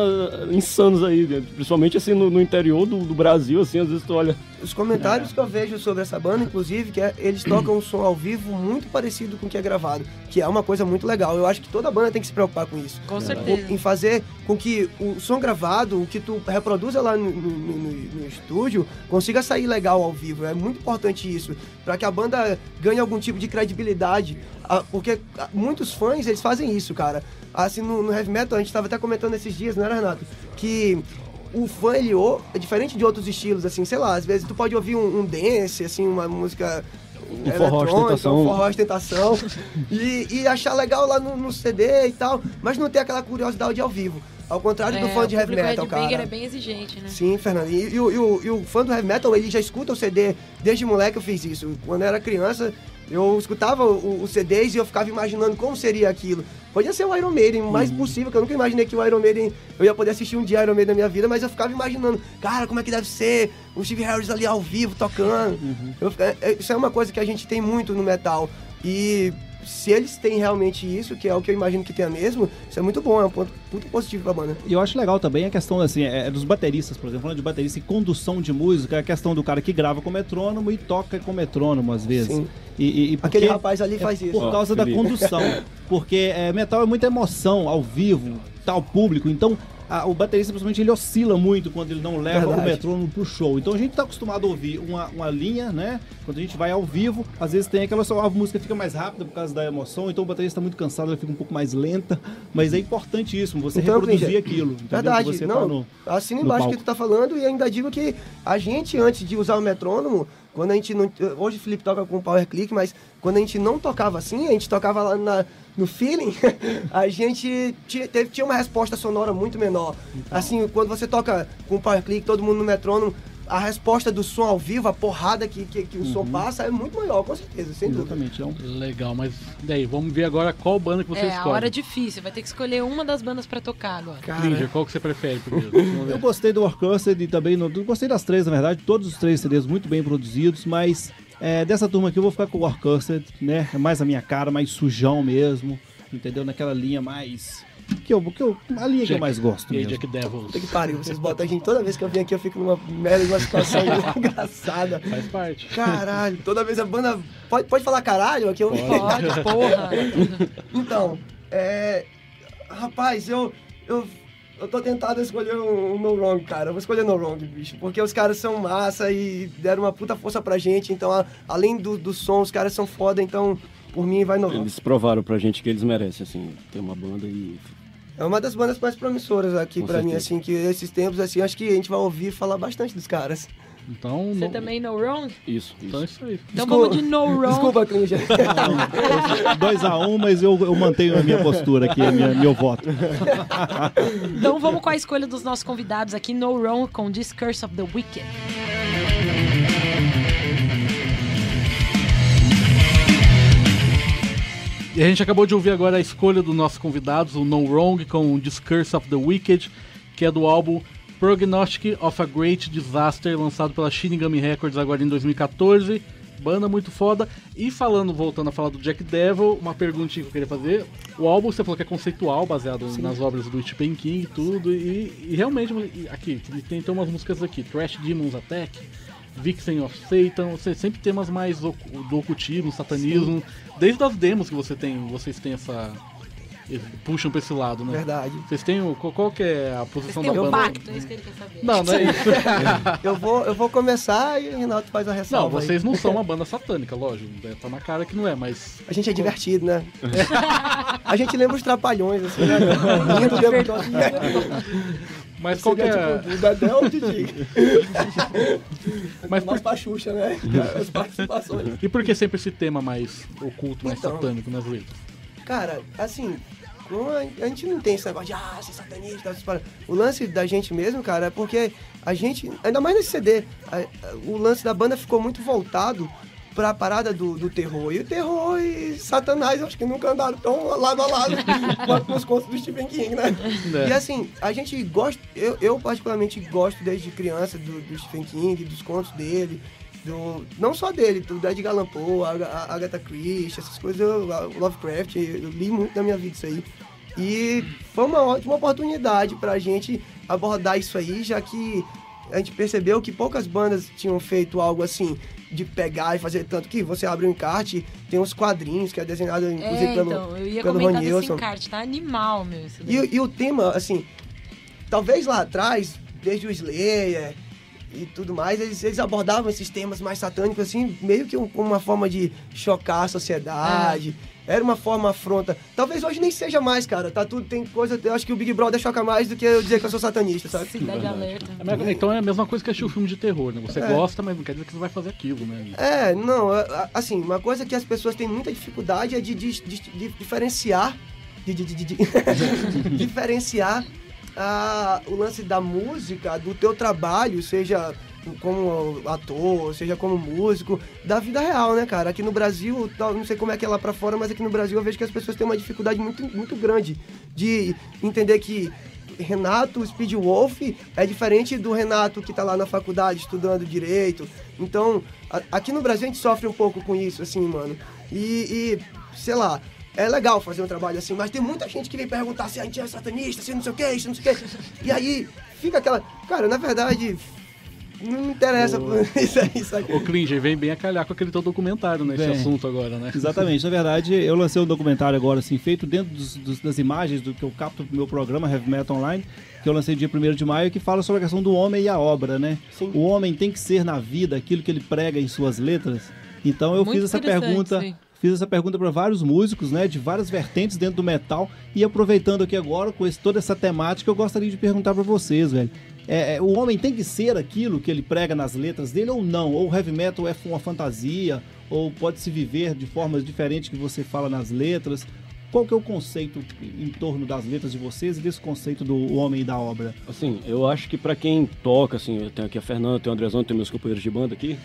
insanos aí, né? principalmente assim no, no interior do, do Brasil, assim, às vezes tu olha. Os comentários que eu vejo sobre essa banda, inclusive, que é, eles tocam um som ao vivo muito parecido com o que é gravado, que é uma coisa muito legal. Eu acho que toda banda tem que se preocupar com isso. Com certeza. em fazer com que o som gravado, o que tu reproduza lá no, no- no- no estúdio, consiga sair legal ao vivo. É muito importante isso, para que a banda ganhe algum tipo de credibilidade, Ah, porque ah, muitos fãs, eles fazem isso, cara. Assim, no, no heavy metal, a gente estava até comentando esses dias, não era, Renato? Que o fã, ele ou- é diferente de outros estilos, assim, sei lá, às vezes tu pode ouvir um, um dance, assim, uma música Um forró eletrônica, ostentação. um forró ostentação, e, e achar legal lá no, no CD e tal, mas não ter aquela curiosidade ao vivo. Ao contrário do É, fã de o heavy metal, headbanger cara. é bem exigente, né? Sim, Fernando. E, e o- e o, e o fã do heavy metal, ele já escuta o CD. Desde moleque eu fiz isso. Quando eu era criança, eu escutava o- os CDs e eu ficava imaginando como seria aquilo. Podia ser o Iron Maiden, o mais possível, que eu nunca imaginei que o Iron Maiden... Eu ia poder assistir um dia Iron Maiden na minha vida, mas eu ficava imaginando, cara, como é que deve ser o Steve Harris ali ao vivo, tocando. Eu fica- é- isso é uma coisa que a gente tem muito no metal. E... Se eles têm realmente isso, que é o que eu imagino que tenha mesmo, isso é muito bom, é um ponto muito positivo pra banda. E eu acho legal também a questão assim, é, dos bateristas, por exemplo, falando de baterista e condução de música, a questão do cara que grava com metrônomo e toca com metrônomo às vezes. Sim. E, e- e Aquele rapaz ali faz é isso. Por causa da condução. Porque é, metal é muita emoção ao vivo, tal público. Então, a- o baterista, principalmente, ele oscila muito quando ele não leva Verdade. o metrônomo pro show. Então a gente tá acostumado a ouvir uma, uma linha, né? Quando a gente vai ao vivo, às vezes tem aquela só a música fica mais rápida por causa da emoção, então o baterista tá muito cansado, ela fica um pouco mais lenta. Mas é importantíssimo você Então, reproduzir aquilo. entendeu? Verdade, Que você não. tá no, assina embaixo o que tu tá falando e ainda digo que a gente, antes de usar o metrônomo, quando a gente não. Hoje o Felipe toca com power click, mas quando a gente não tocava assim, a gente tocava lá na- no feeling, a gente tinha, teve- tinha uma resposta sonora muito menor. Então. Assim, quando você toca com power click, todo mundo no metrônomo, a resposta do som ao vivo, a porrada que, que, que o som passa é muito maior, com certeza, sem dúvida. Uhum. Exatamente. Então, Legal, mas daí, vamos ver agora qual banda que você é, escolhe. a hora é difícil. Vai ter que escolher uma das bandas pra tocar agora. Klinger, qual que você prefere primeiro? Eu gostei do Warcursed e também no, gostei das três, na verdade, todos os três CDs muito bem produzidos, mas é, dessa turma aqui eu vou ficar com o Warcursed, né? É mais a minha cara, mais sujão mesmo, entendeu? Naquela linha mais. Que eu, que eu, a linha que eu Jack- mais gosto. E aí. Jack Devils. Puta que pariu, vocês botam a gente toda vez que eu venho aqui, eu fico numa merda, numa situação engraçada. Faz parte. Caralho, toda vez a banda. Pode, pode falar caralho? Aqui eu. Pode, porra. Então, é. Rapaz, eu. Eu, eu tô tentado a escolher um, um No Wrong, cara. Eu vou escolher No Wrong, bicho. Porque os caras são massa e deram uma puta força pra gente. Então, a- além do, do som, os caras são foda. Então, por mim, vai No Wrong. Eles provaram pra gente que eles merecem, assim, ter uma banda e. É uma das bandas mais promissoras aqui pra mim, assim. Que esses tempos, assim, acho que a gente vai ouvir falar bastante dos caras. Então, Você no- também no wrong? Isso, então é isso. isso aí. Então Desculpa- vamos de no wrong. Desculpa, Clinja. 2x1, mas eu, eu mantenho a minha postura aqui, a minha, meu voto. Então vamos com a escolha dos nossos convidados aqui, No Wrong com This Curse of the Wicked. E a gente acabou de ouvir agora a escolha dos nossos convidados, o No Wrong com o Discurse of the Wicked, que é do álbum Prognostic of a Great Disaster, lançado pela Shinigami Records agora em 2014. Banda muito foda. E falando, voltando a falar do Jack Devil, uma perguntinha que eu queria fazer. O álbum você falou que é conceitual, baseado nas obras do Stephen King e tudo. E, e realmente, aqui, tem, tem umas músicas aqui, Trash Demons Attack, Vixen of Satan, você sempre temas mais do ocultismo, satanismo. Desde as demos que você tem, vocês têm essa. puxam pra esse lado, né? Verdade. Vocês têm o. Qual, qual que é a Vocês posição têm da um banda? pacto, é isso que ele quer saber. Não, não é isso. Eu vou, eu vou começar e o Renato faz a Não, ressalva. aí. vocês não são uma banda satânica, lógico. né? Tá na cara que não é, mas. A gente é divertido, né? a gente lembra os trapalhões, assim, né? Rindo o tempo todo. Mas qual Seria é. tipo o Dedé ou o Didi? Mas por, pra Xuxa, né? As participações. e por que sempre esse tema mais oculto, mais Então. satânico nas letras? Cara, assim, a gente não tem esse negócio de, ah, ser satanista, essas paradas. O lance da gente mesmo, cara, é porque a gente, ainda mais nesse CD, a- a- o lance da banda ficou muito voltado pra parada do, do terror. E o terror e Satanás, eu acho que nunca andaram tão lado a lado quanto nos contos do Stephen King, né? É. E assim, a gente gosta, eu, eu particularmente gosto desde criança do, do Stephen King, dos contos dele, do, não só dele, do Edgar Allan Poe, Agatha Christie, essas coisas, eu, Lovecraft, eu li muito na minha vida isso aí. E foi uma ótima oportunidade pra gente abordar isso aí, já que a gente percebeu que poucas bandas tinham feito algo assim, de pegar e fazer tanto que você abre um encarte, tem uns quadrinhos que é desenhado inclusive É, pelo, então, eu ia pelo Ron Nilsson. encarte, tá animal, meu. E, e o tema, assim, talvez lá atrás, desde o Slayer e tudo mais, eles, eles abordavam esses temas mais satânicos, assim, meio que um- como uma forma de chocar a sociedade. Era uma forma afronta. Talvez hoje nem seja mais, cara. Tá tudo, tem coisa. Eu acho que o Big Brother choca mais do que eu dizer que eu sou satanista, sabe? Cidade Alerta. É, Então é a mesma coisa que assistir o filme de terror, né? Você É. gosta, mas não quer dizer que você vai fazer aquilo, né? É, não, a- a- assim, uma coisa que as pessoas têm muita dificuldade é de, de- de- de diferenciar, de, de- de- de- de- diferenciar ah, o lance da música, do teu trabalho, seja como ator, seja como músico, da vida real, né, cara? Aqui no Brasil, não sei como é que é lá pra fora, mas aqui no Brasil eu vejo que as pessoas têm uma dificuldade muito, muito grande de entender que Renato Speed Wolf é diferente do Renato que tá lá na faculdade estudando direito. Então, a- aqui no Brasil a gente sofre um pouco com isso, assim, mano. E, e, sei lá, é legal fazer um trabalho assim, mas tem muita gente que vem perguntar se a gente é satanista, se não sei o que, se não sei o que. E aí fica aquela. Cara, na verdade, não me interessa isso aí, sabe? O Klinger vem bem a calhar com aquele teu documentário, né? Esse Vem. assunto agora, né? Exatamente. Na verdade, eu lancei um documentário agora, assim, feito dentro dos- dos- das imagens do que eu capto pro meu programa Heavy Metal Online, que eu lancei dia 1 de maio, que fala sobre a questão do homem e a obra, né? Sim. O homem tem que ser na vida aquilo que ele prega em suas letras. Então eu Muito fiz essa pergunta. sim. Fiz essa pergunta para vários músicos, né, de várias vertentes dentro do metal, e aproveitando aqui agora com esse- toda essa temática, eu gostaria de perguntar para vocês, velho. É, é, o homem tem que ser aquilo que ele prega nas letras dele ou não? Ou o heavy metal é uma fantasia? Ou pode se viver de formas diferentes que você fala nas letras? Qual que é o conceito em torno das letras de vocês e desse conceito do homem e da obra? Assim, eu acho que pra quem toca, assim, eu tenho aqui a Fernanda, tenho o Andrezão, tenho meus companheiros de banda aqui,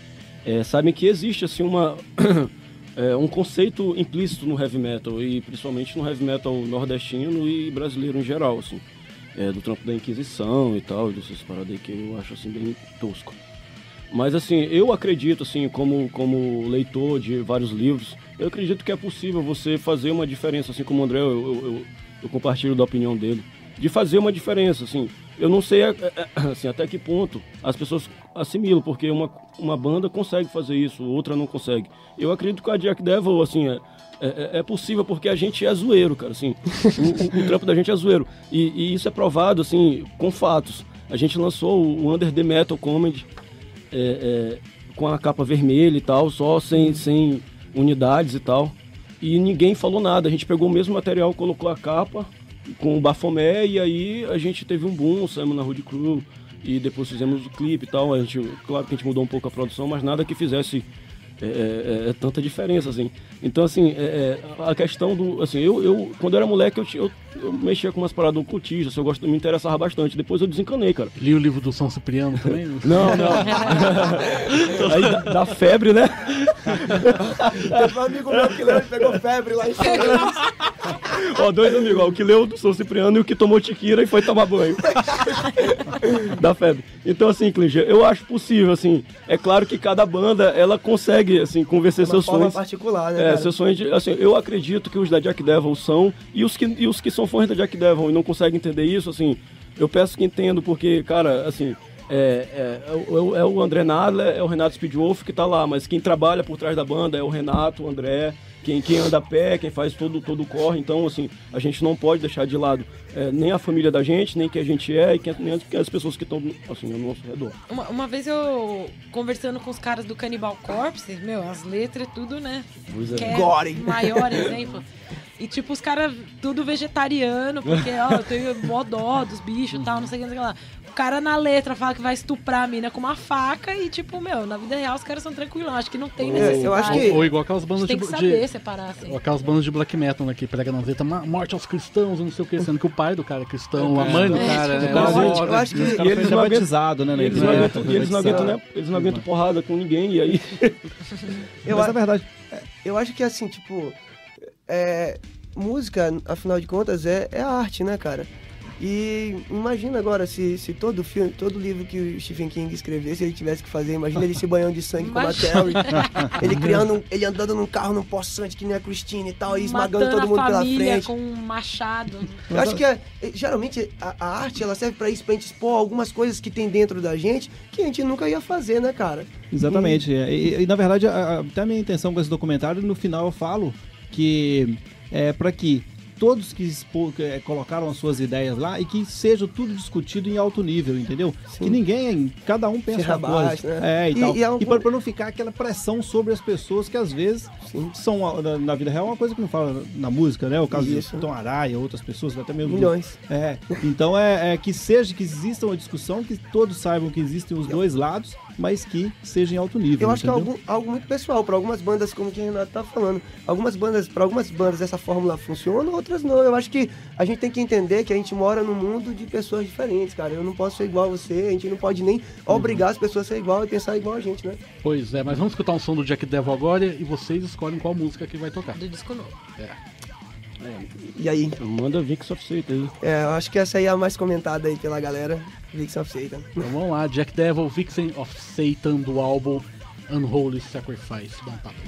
é, sabem que existe, assim, uma, é, um conceito implícito no heavy metal, e principalmente no heavy metal nordestino e brasileiro em geral, assim, é, do trampo da Inquisição e tal, dessas paradas aí que eu acho, assim, bem tosco. Mas assim, eu acredito, assim, como, como leitor de vários livros, eu acredito que é possível você fazer uma diferença, assim como o André, eu, eu, eu- compartilho da opinião dele, de fazer uma diferença, assim. Eu não sei é, é, assim, até que ponto as pessoas assimilam, porque uma, uma banda consegue fazer isso, outra não consegue. Eu acredito que a Jack Devil, assim, é, é, é possível porque a gente é zoeiro, cara, assim. O, o- o trampo da gente é zoeiro. E, e isso é provado, assim, com fatos. A gente lançou o Under the Metal Comedy, é, é, com a capa vermelha e tal, só sem, sem unidades e tal. E ninguém falou nada. A gente pegou o mesmo material, colocou a capa com o Bafomé e aí a gente teve um boom, saímos na Road Crew e depois fizemos o clipe e tal. A gente, claro que a gente mudou um pouco a produção, mas nada que fizesse é, é, é, tanta diferença, assim. Então, assim, é, é, a questão do... Assim, eu, eu quando eu era moleque, eu, eu, eu mexia com umas paradas ocultistas, eu gosto, me interessava bastante. Depois eu desencanei, cara. Li o livro do São Cipriano também? Não, não. Aí da, da febre, né? Teve um amigo meu que leu e pegou febre lá em São. Ó, dois amigos, ó, o que leu do São Cipriano e o que tomou tiquira e foi tomar banho. da febre. Então, assim, Klinger, eu acho possível, assim. É claro que cada banda, ela consegue, assim, convencer Uma seus forma sonhos. particular, né, É, cara? seus sonhos de, assim, eu acredito que os da Jack Devil são, e os que, e os que são fãs da Jack Devil e não conseguem entender isso, assim, eu peço que entendam, porque, cara, assim, é, é, é o- é o André Nadler, é o Renato Speedwolf que tá lá, mas quem trabalha por trás da banda é o Renato, o André, quem, quem anda a pé, quem faz todo, todo o corre. Então, assim, a gente não pode deixar de lado é, nem a família da gente, nem quem a gente é, e quem, nem as, as pessoas que estão assim, ao nosso redor. Uma, uma vez eu, conversando com os caras do Cannibal Corpse, meu, as letras, tudo, né? Pois é. Que é Gore. maior exemplo. E tipo, os caras tudo vegetariano, porque, ó, eu tenho mó dó dos bichos e tal, não sei o que, não sei o que lá. O cara na letra fala que vai estuprar a mina com uma faca e, tipo, meu, na vida real os caras são tranquilos. Acho que não tem É, necessidade. eu acho que- Ou igual aquelas bandas de, tem que de- saber separar, assim. ou aquelas bandas de black metal, né, que prega na letra "Ma- morte aos cristãos, não sei o que, sendo que o pai do cara é cristão, a mãe do É, cara tipo, é eu acho- lógico. eu acho que- O E cara eles não aguentam- batizado, né? E eles, não aguentam, eles não aguentam, batizado. né? Eles não aguentam porrada com ninguém, e aí. Eu, Mas a- é verdade. eu acho que assim, tipo, é, música, afinal de contas, é, é arte, né, cara? E imagina agora se, se todo filme, todo livro que o Stephen King escrevesse, ele tivesse que fazer, imagina ele se banhando de sangue como a Terry, ele criando, um- ele andando num carro num poçante que nem a Christine e tal, e esmagando Matando todo mundo a pela família frente. com um machado. Eu acho que é- geralmente a, a arte ela serve pra isso, pra gente expor algumas coisas que tem dentro da gente que a gente nunca ia fazer, né, cara? Exatamente. é. E, e, na verdade, a- a- até a minha intenção com esse documentário, no final eu falo que é para que todos que expo- é, colocaram as suas ideias lá e que seja tudo discutido em alto nível, entendeu? Sim. Que ninguém, cada um pensa Serra uma coisa. né? É, e, E- tal. e é um- E para não ficar aquela pressão sobre as pessoas que às vezes são, a- na, na vida real, uma coisa que não fala na música, né? O caso Isso. de Tom Araya, outras pessoas, até mesmo... Milhões. É, então é, é que seja, que exista uma discussão, que todos saibam que existem os dois lados, mas que seja em alto nível. Eu acho que é entendeu? algo, algo muito pessoal. Para algumas bandas, como que o Renato tá falando, algumas bandas, para algumas bandas essa fórmula funciona, outras não. Eu acho que a gente tem que entender que a gente mora num mundo de pessoas diferentes, cara. Eu não posso ser igual a você, a gente não pode nem obrigar as pessoas a ser igual e pensar igual a gente, né? Pois é, mas vamos escutar um som do Jack Devil agora e vocês escolhem qual música que vai tocar. Do disco novo. E aí? Manda Vix of Satan aí. É, eu acho que essa aí é a mais comentada aí pela galera. Vixen of Satan. Então vamos lá, Jack Devil, Vixen of Satan do álbum Unholy Sacrifice. Dá um tapa.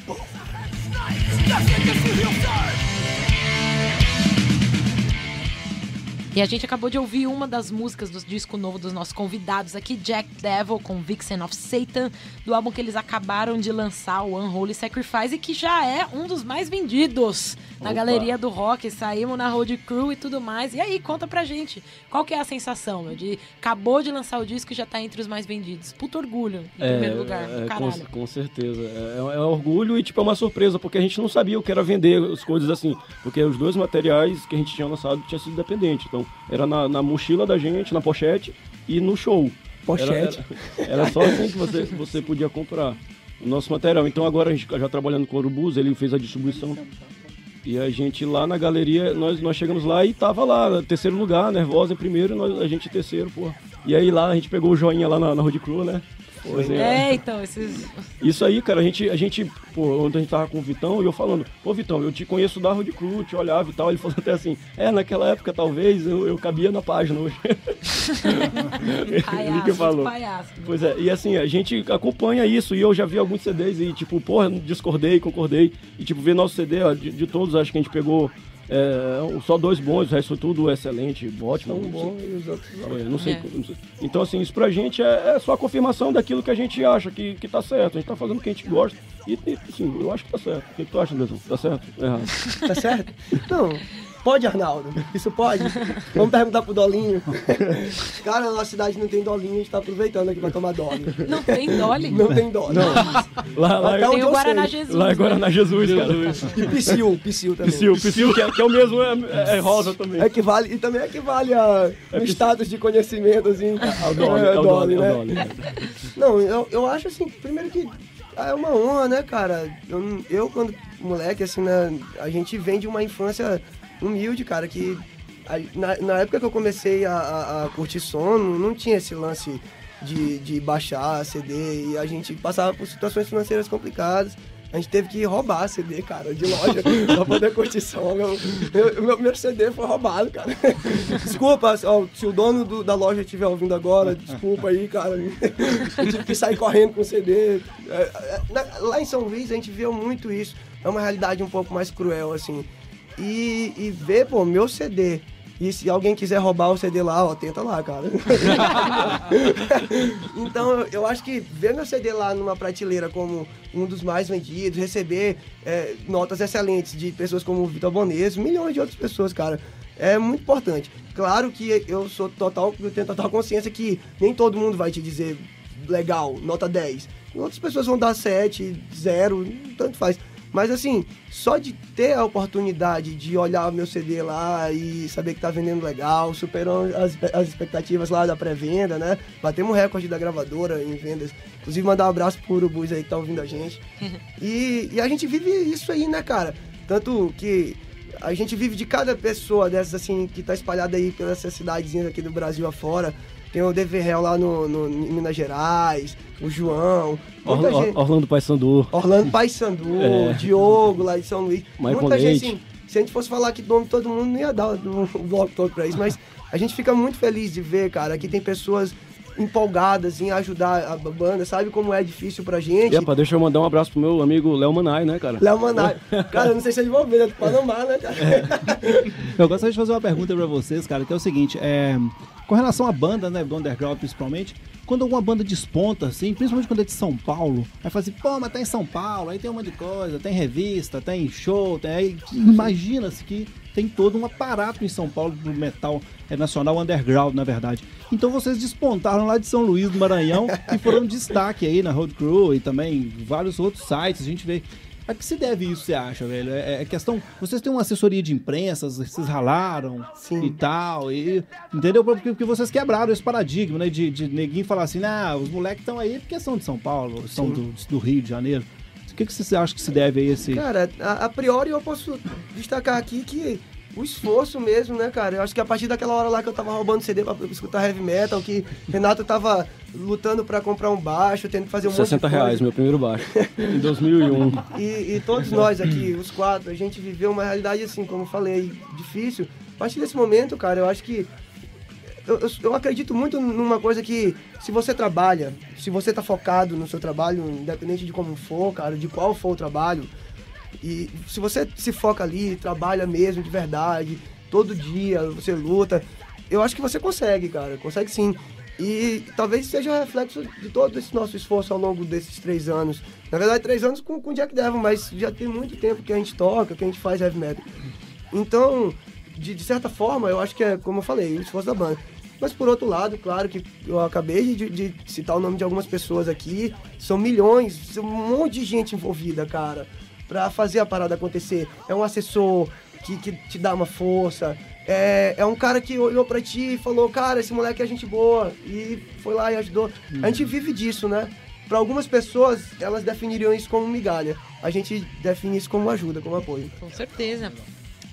E a gente acabou de ouvir uma das músicas do disco novo dos nossos convidados aqui, Jack Devil com Vixen of Satan, do álbum que eles acabaram de lançar, o Unholy Sacrifice, e que já é um dos mais vendidos na Opa. galeria do rock. Saímos na Road Crew e tudo mais. E aí, conta pra gente, qual que é a sensação, meu, de acabou de lançar o disco e já tá entre os mais vendidos? Puto orgulho, em primeiro lugar, é, com, com certeza. É, é orgulho e tipo é uma surpresa, porque a gente não sabia o que era vender as coisas assim. Porque os dois materiais que a gente tinha lançado tinha sido independente. Então, era na, na mochila da gente, na pochete e no show. Pochete. Era, era, era só assim que você, você podia comprar o nosso material. Então agora a gente já trabalhando com o Urubus, ele fez a distribuição. E a gente lá na galeria, nós, nós chegamos lá e tava lá, terceiro lugar, nervosa em primeiro, nós, a gente em terceiro, pô. E aí lá a gente pegou o joinha lá na, na Road Crew, né? Foi. É, então, esses. Isso aí, cara, a gente, a gente, pô, ontem a gente tava com o Vitão e eu falando, pô, Vitão, eu te conheço da Road Crew, te olhava e tal. Ele falou até assim, é, naquela época talvez eu, eu cabia na página hoje. Ele que Palhaço, falou. palhaço. Pois é, e assim, a gente acompanha isso e eu já vi alguns CDs e, tipo, porra, discordei, concordei. E, tipo, ver nosso CD, ó, de, de todos, acho que a gente pegou é, só dois bons, o resto tudo excelente, ótimo. E os outros não. É, não sei, É. não sei. Então, assim, isso pra gente é, é só a confirmação daquilo que a gente acha que, que tá certo. A gente tá fazendo o que a gente gosta. E, e assim, eu acho que tá certo. O que, que tu acha, Anderson? Tá certo? Errado. Tá certo? Não. Pode, Arnaldo? Isso pode? Vamos perguntar pro Dolinho. Cara, na nossa cidade não tem Dolinho, a gente tá aproveitando aqui pra tomar Dolly. Não tem Dolly? Não tem Dolly. Lá, lá, Tem onde o Guaraná sei. Jesus. lá é né? Guaraná Jesus, cara. E Psyu, Psyu também. Psyu, Psyu, que é, que é o mesmo, é, é rosa também. Equivale, e também equivale a um status de conhecimento, assim. É o Dolly, é o Dolly, é o Dolly. Não, eu, eu acho assim, primeiro que é uma honra, né, cara? Eu, eu quando moleque, assim, né, a gente vem de uma infância humilde, cara, que na, na época que eu comecei a, a- a curtir som, não, tinha esse lance de, de baixar CD e a gente passava por situações financeiras complicadas. A gente teve que roubar CD, cara, de loja, pra poder curtir som. Meu, meu, meu primeiro CD foi roubado, cara. Desculpa, ó, se o dono do- da loja estiver ouvindo agora, desculpa aí, cara. Eu tive que sair correndo com CD. É, é, lá em São Luís a gente viu muito isso. É uma realidade um pouco mais cruel, assim. E, e ver, pô, meu CD E se alguém quiser roubar o CD lá, ó, tenta lá, cara. então eu, acho que ver meu CD lá numa prateleira como um dos mais vendidos, receber é, notas excelentes de pessoas como o Vitor Bones, milhões de outras pessoas, cara. É muito importante. Claro que eu sou total, eu tenho total consciência que nem todo mundo vai te dizer legal, nota 10. Outras pessoas vão dar 7, 0, tanto faz. Mas assim, só de ter a oportunidade de olhar o meu CD lá e saber que tá vendendo legal, superou as, as expectativas lá da pré-venda, né? Batemos o recorde da gravadora em vendas. Inclusive, mandar um abraço pro Urubus aí que tá ouvindo a gente. E, e a gente vive isso aí, né, cara? Tanto que a gente vive de cada pessoa dessas, assim, que tá espalhada aí pelas cidadezinhas aqui do Brasil afora. Tem o Deverrel lá no, no, em Minas Gerais, o João. muita Or- Or- gente- Orlando Paysandu. Orlando Paysandu, É. Diogo lá de São Luís. Michael Muita gente, Leite. assim, se a gente fosse falar aqui do nome de todo mundo, não ia dar o o bloco todo pra isso, mas a gente fica muito feliz de ver, cara, que tem pessoas empolgadas em ajudar a banda, sabe como é difícil pra gente. Epa, deixa eu mandar um abraço pro meu amigo Léo Manai, né, cara? Léo Manai. Cara, eu não sei se eles vão ver, é do Panamá, né, cara? Eu gostaria de fazer uma pergunta pra vocês, cara, que é o seguinte, é, com relação à banda, né, do underground principalmente, quando alguma banda desponta, assim, principalmente quando é de São Paulo, aí fala assim, pô, mas tá em São Paulo, aí tem um monte de coisa, tem revista, tem show, tem aí, imagina-se que tem todo um aparato em São Paulo do metal é nacional underground, na verdade. Então vocês despontaram lá de São Luís do Maranhão e foram destaque aí na Road Crew e também vários outros sites, a gente vê a que se deve isso, você acha, velho? É, é questão. Vocês têm uma assessoria de imprensa, vocês ralaram Sim. e tal. E, entendeu? Porque, porque vocês quebraram esse paradigma, né? De, de neguinho falar assim, ah, os moleques estão aí porque são de São Paulo, são do, do Rio de Janeiro. O que, que você acha que se deve a esse. Cara, a, a priori eu posso destacar aqui que o esforço mesmo, né, cara? Eu acho que a partir daquela hora lá que eu tava roubando CD pra escutar heavy metal, que Renato tava lutando pra comprar um baixo, tendo que fazer um monte de 60 coisa. reais, meu primeiro baixo. em 2001. E, e todos nós aqui, os quatro, a gente viveu uma realidade assim, como eu falei, difícil. A partir desse momento, cara, eu acho que. Eu, eu, eu acredito muito numa coisa que, se você trabalha, se você tá focado no seu trabalho, independente de como for, cara, de qual for o trabalho, e se você se foca ali, trabalha mesmo de verdade, todo dia, você luta, eu acho que você consegue, cara, consegue sim. E talvez seja reflexo de todo esse nosso esforço ao longo desses três anos. Na verdade, três anos com, com Jack Devil, mas já tem muito tempo que a gente toca, que a gente faz heavy metal. Então, de, de certa forma, eu acho que é, como eu falei, o esforço da banda. Mas por outro lado, claro que eu acabei de, de citar o nome de algumas pessoas aqui, são milhões, são um monte de gente envolvida, cara, pra fazer a parada acontecer. É um assessor que, que te dá uma força, é, é um cara que olhou pra ti e falou, cara, esse moleque é gente boa, e foi lá e ajudou. A gente vive disso, né? Pra algumas pessoas, elas definiriam isso como migalha. A gente define isso como ajuda, como apoio. Com certeza.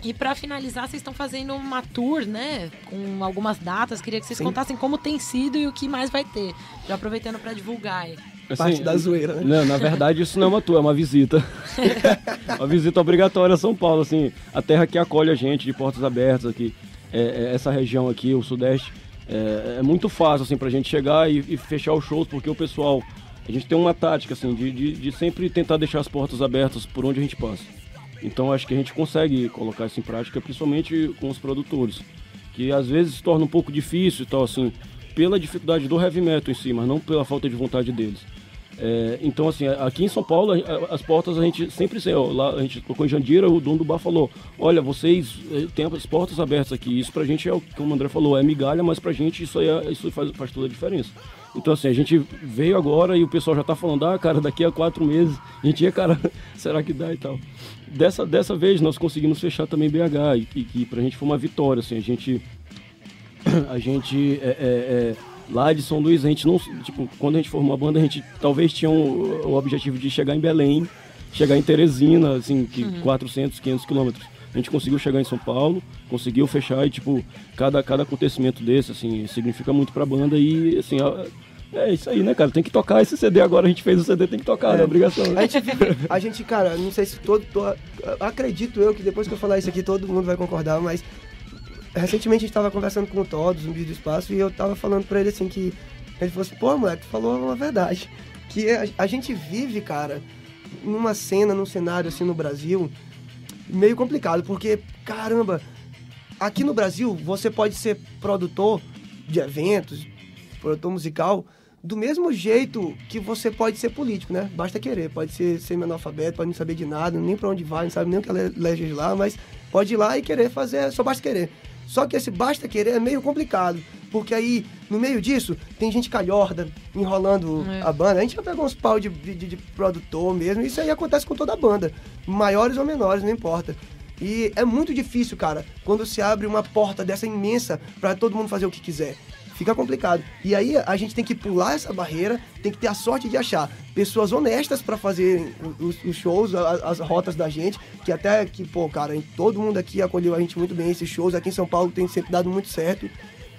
E pra finalizar, vocês estão fazendo uma tour, né? Com algumas datas. Queria que vocês Sim. contassem como tem sido e o que mais vai ter. Já aproveitando pra divulgar aí. Parte da zoeira, né? Não, na verdade, isso não é uma tour, é uma visita. uma visita obrigatória a São Paulo, assim, a terra que acolhe a gente de portas abertas aqui. É, é essa região aqui, o Sudeste, é, é muito fácil, assim, pra gente chegar e, e fechar os shows, porque o pessoal, a gente tem uma tática, assim, de, de, de sempre tentar deixar as portas abertas por onde a gente passa. Então, acho que a gente consegue colocar isso em prática, principalmente com os produtores, que às vezes se torna um pouco difícil e tal, assim, pela dificuldade do heavy metal em si, mas não pela falta de vontade deles. É, então, assim, aqui em São Paulo, as portas a gente sempre sei, ó, lá a gente tocou em Jandira, o dono do bar falou: Olha, vocês eh, têm as portas abertas aqui. Isso pra gente é o que o André falou, é migalha, mas pra gente isso, é- isso faz, faz toda a diferença. Então, assim, a gente veio agora e o pessoal já tá falando: Ah, cara, daqui a quatro meses, a gente ia, cara, será que dá e tal. Dessa, dessa vez nós conseguimos fechar também BH e que pra gente foi uma vitória, assim, a gente a gente é, é, é, lá de São Luís a gente não tipo quando a gente formou a banda a gente talvez tinha um- o objetivo de chegar em Belém chegar em Teresina assim que 400 500 quilômetros a gente conseguiu chegar em São Paulo conseguiu fechar e tipo cada cada acontecimento desse assim significa muito pra banda e assim a- é isso aí né cara tem que tocar esse CD agora a gente fez o CD tem que tocar é, É. obrigação né? A gente, a gente, cara, não sei se todo, to- Acredito eu que depois que eu falar isso aqui todo mundo vai concordar, mas recentemente a gente tava conversando com o Todd, zumbi do espaço, e eu tava falando pra ele assim que. Ele falou assim, pô, moleque, tu falou uma verdade. Que a, a gente vive, cara, numa cena, num cenário assim no Brasil, meio complicado, porque, caramba, aqui no Brasil, você pode ser produtor de eventos, produtor musical, do mesmo jeito que você pode ser político, né? Basta querer. Pode ser semi-analfabeto, pode não saber de nada, nem pra onde vai, não sabe nem o que é legislar, mas pode ir lá e querer fazer, só basta querer. Só que esse basta querer é meio complicado, porque aí, no meio disso, tem gente calhorda, enrolando É. a banda. A gente já pegou uns pau de, de, de produtor mesmo, isso aí acontece com toda a banda, maiores ou menores, não importa. E é muito difícil, cara, quando se abre uma porta dessa imensa pra todo mundo fazer o que quiser. Fica complicado. E aí a gente tem que pular essa barreira, tem que ter a sorte de achar pessoas honestas pra fazer os, os shows, a- as rotas da gente, que até que, pô, cara, todo mundo aqui acolheu a gente muito bem, esses shows aqui em São Paulo tem sempre dado muito certo.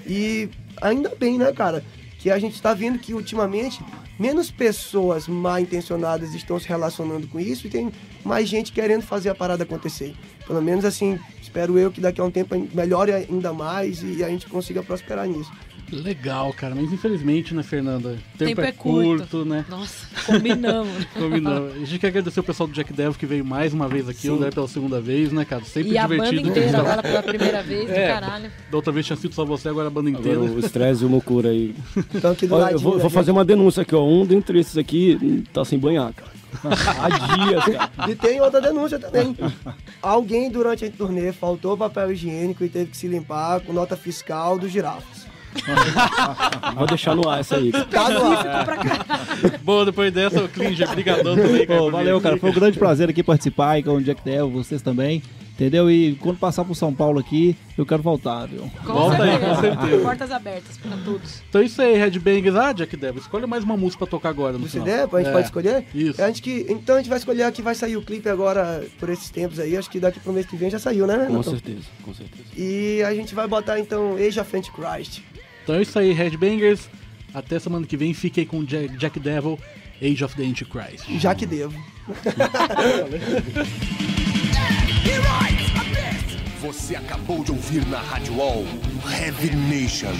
E ainda bem, né, cara, que a gente tá vendo que ultimamente menos pessoas mal intencionadas estão se relacionando com isso e tem mais gente querendo fazer a parada acontecer. Pelo menos assim, espero eu que daqui a um tempo melhore ainda mais e a gente consiga prosperar nisso. Legal, cara. Mas infelizmente, né, Fernanda? O tempo, Tempo é, é curto. curto, né? Nossa, combinamos. Combinando. A gente quer agradecer o pessoal do Jack Devil que veio mais uma vez aqui, Sim. o André pela segunda vez, né, cara? Sempre E a banda divertido. inteira agora pela primeira vez, do É. caralho. Da outra vez tinha sido só você, agora a banda inteira. Agora o estresse e o Mocura aí. Então aqui do Olha, eu vou, vou fazer uma denúncia aqui, ó. Um dentre esses aqui tá sem banhar, cara. Há dias, cara. E tem outra denúncia também. Alguém durante a turnê faltou papel higiênico e teve que se limpar com nota fiscal dos girafas. Vou deixar no ar essa aí. cara. Tá no ar. Bom, depois dessa, o Klinger, brigadão também, cara. Pô, por valeu, cara. Foi um grande prazer aqui participar aí com o Jack Devil, vocês também. Entendeu? E quando passar pro São Paulo aqui, eu quero voltar, viu? Com Volta aí, com certeza. Portas abertas pra todos. Então é isso aí, Headbangers. Ah, Jack Devil, escolha mais uma música pra tocar agora no Do final. CD, a gente É. pode escolher? Isso. A gente que, então a gente vai escolher a que vai sair o clipe agora por esses tempos aí. Acho que daqui pro mês que vem já saiu, né? Com Renato? certeza, com certeza. E a gente vai botar então Age of Antichrist. Então é isso aí, Headbangers. Até semana que vem, fique aí com Jack, Jack Devil, Age of the Antichrist. Já que devo. Você acabou de ouvir na Rádio Wall Heavy Nation.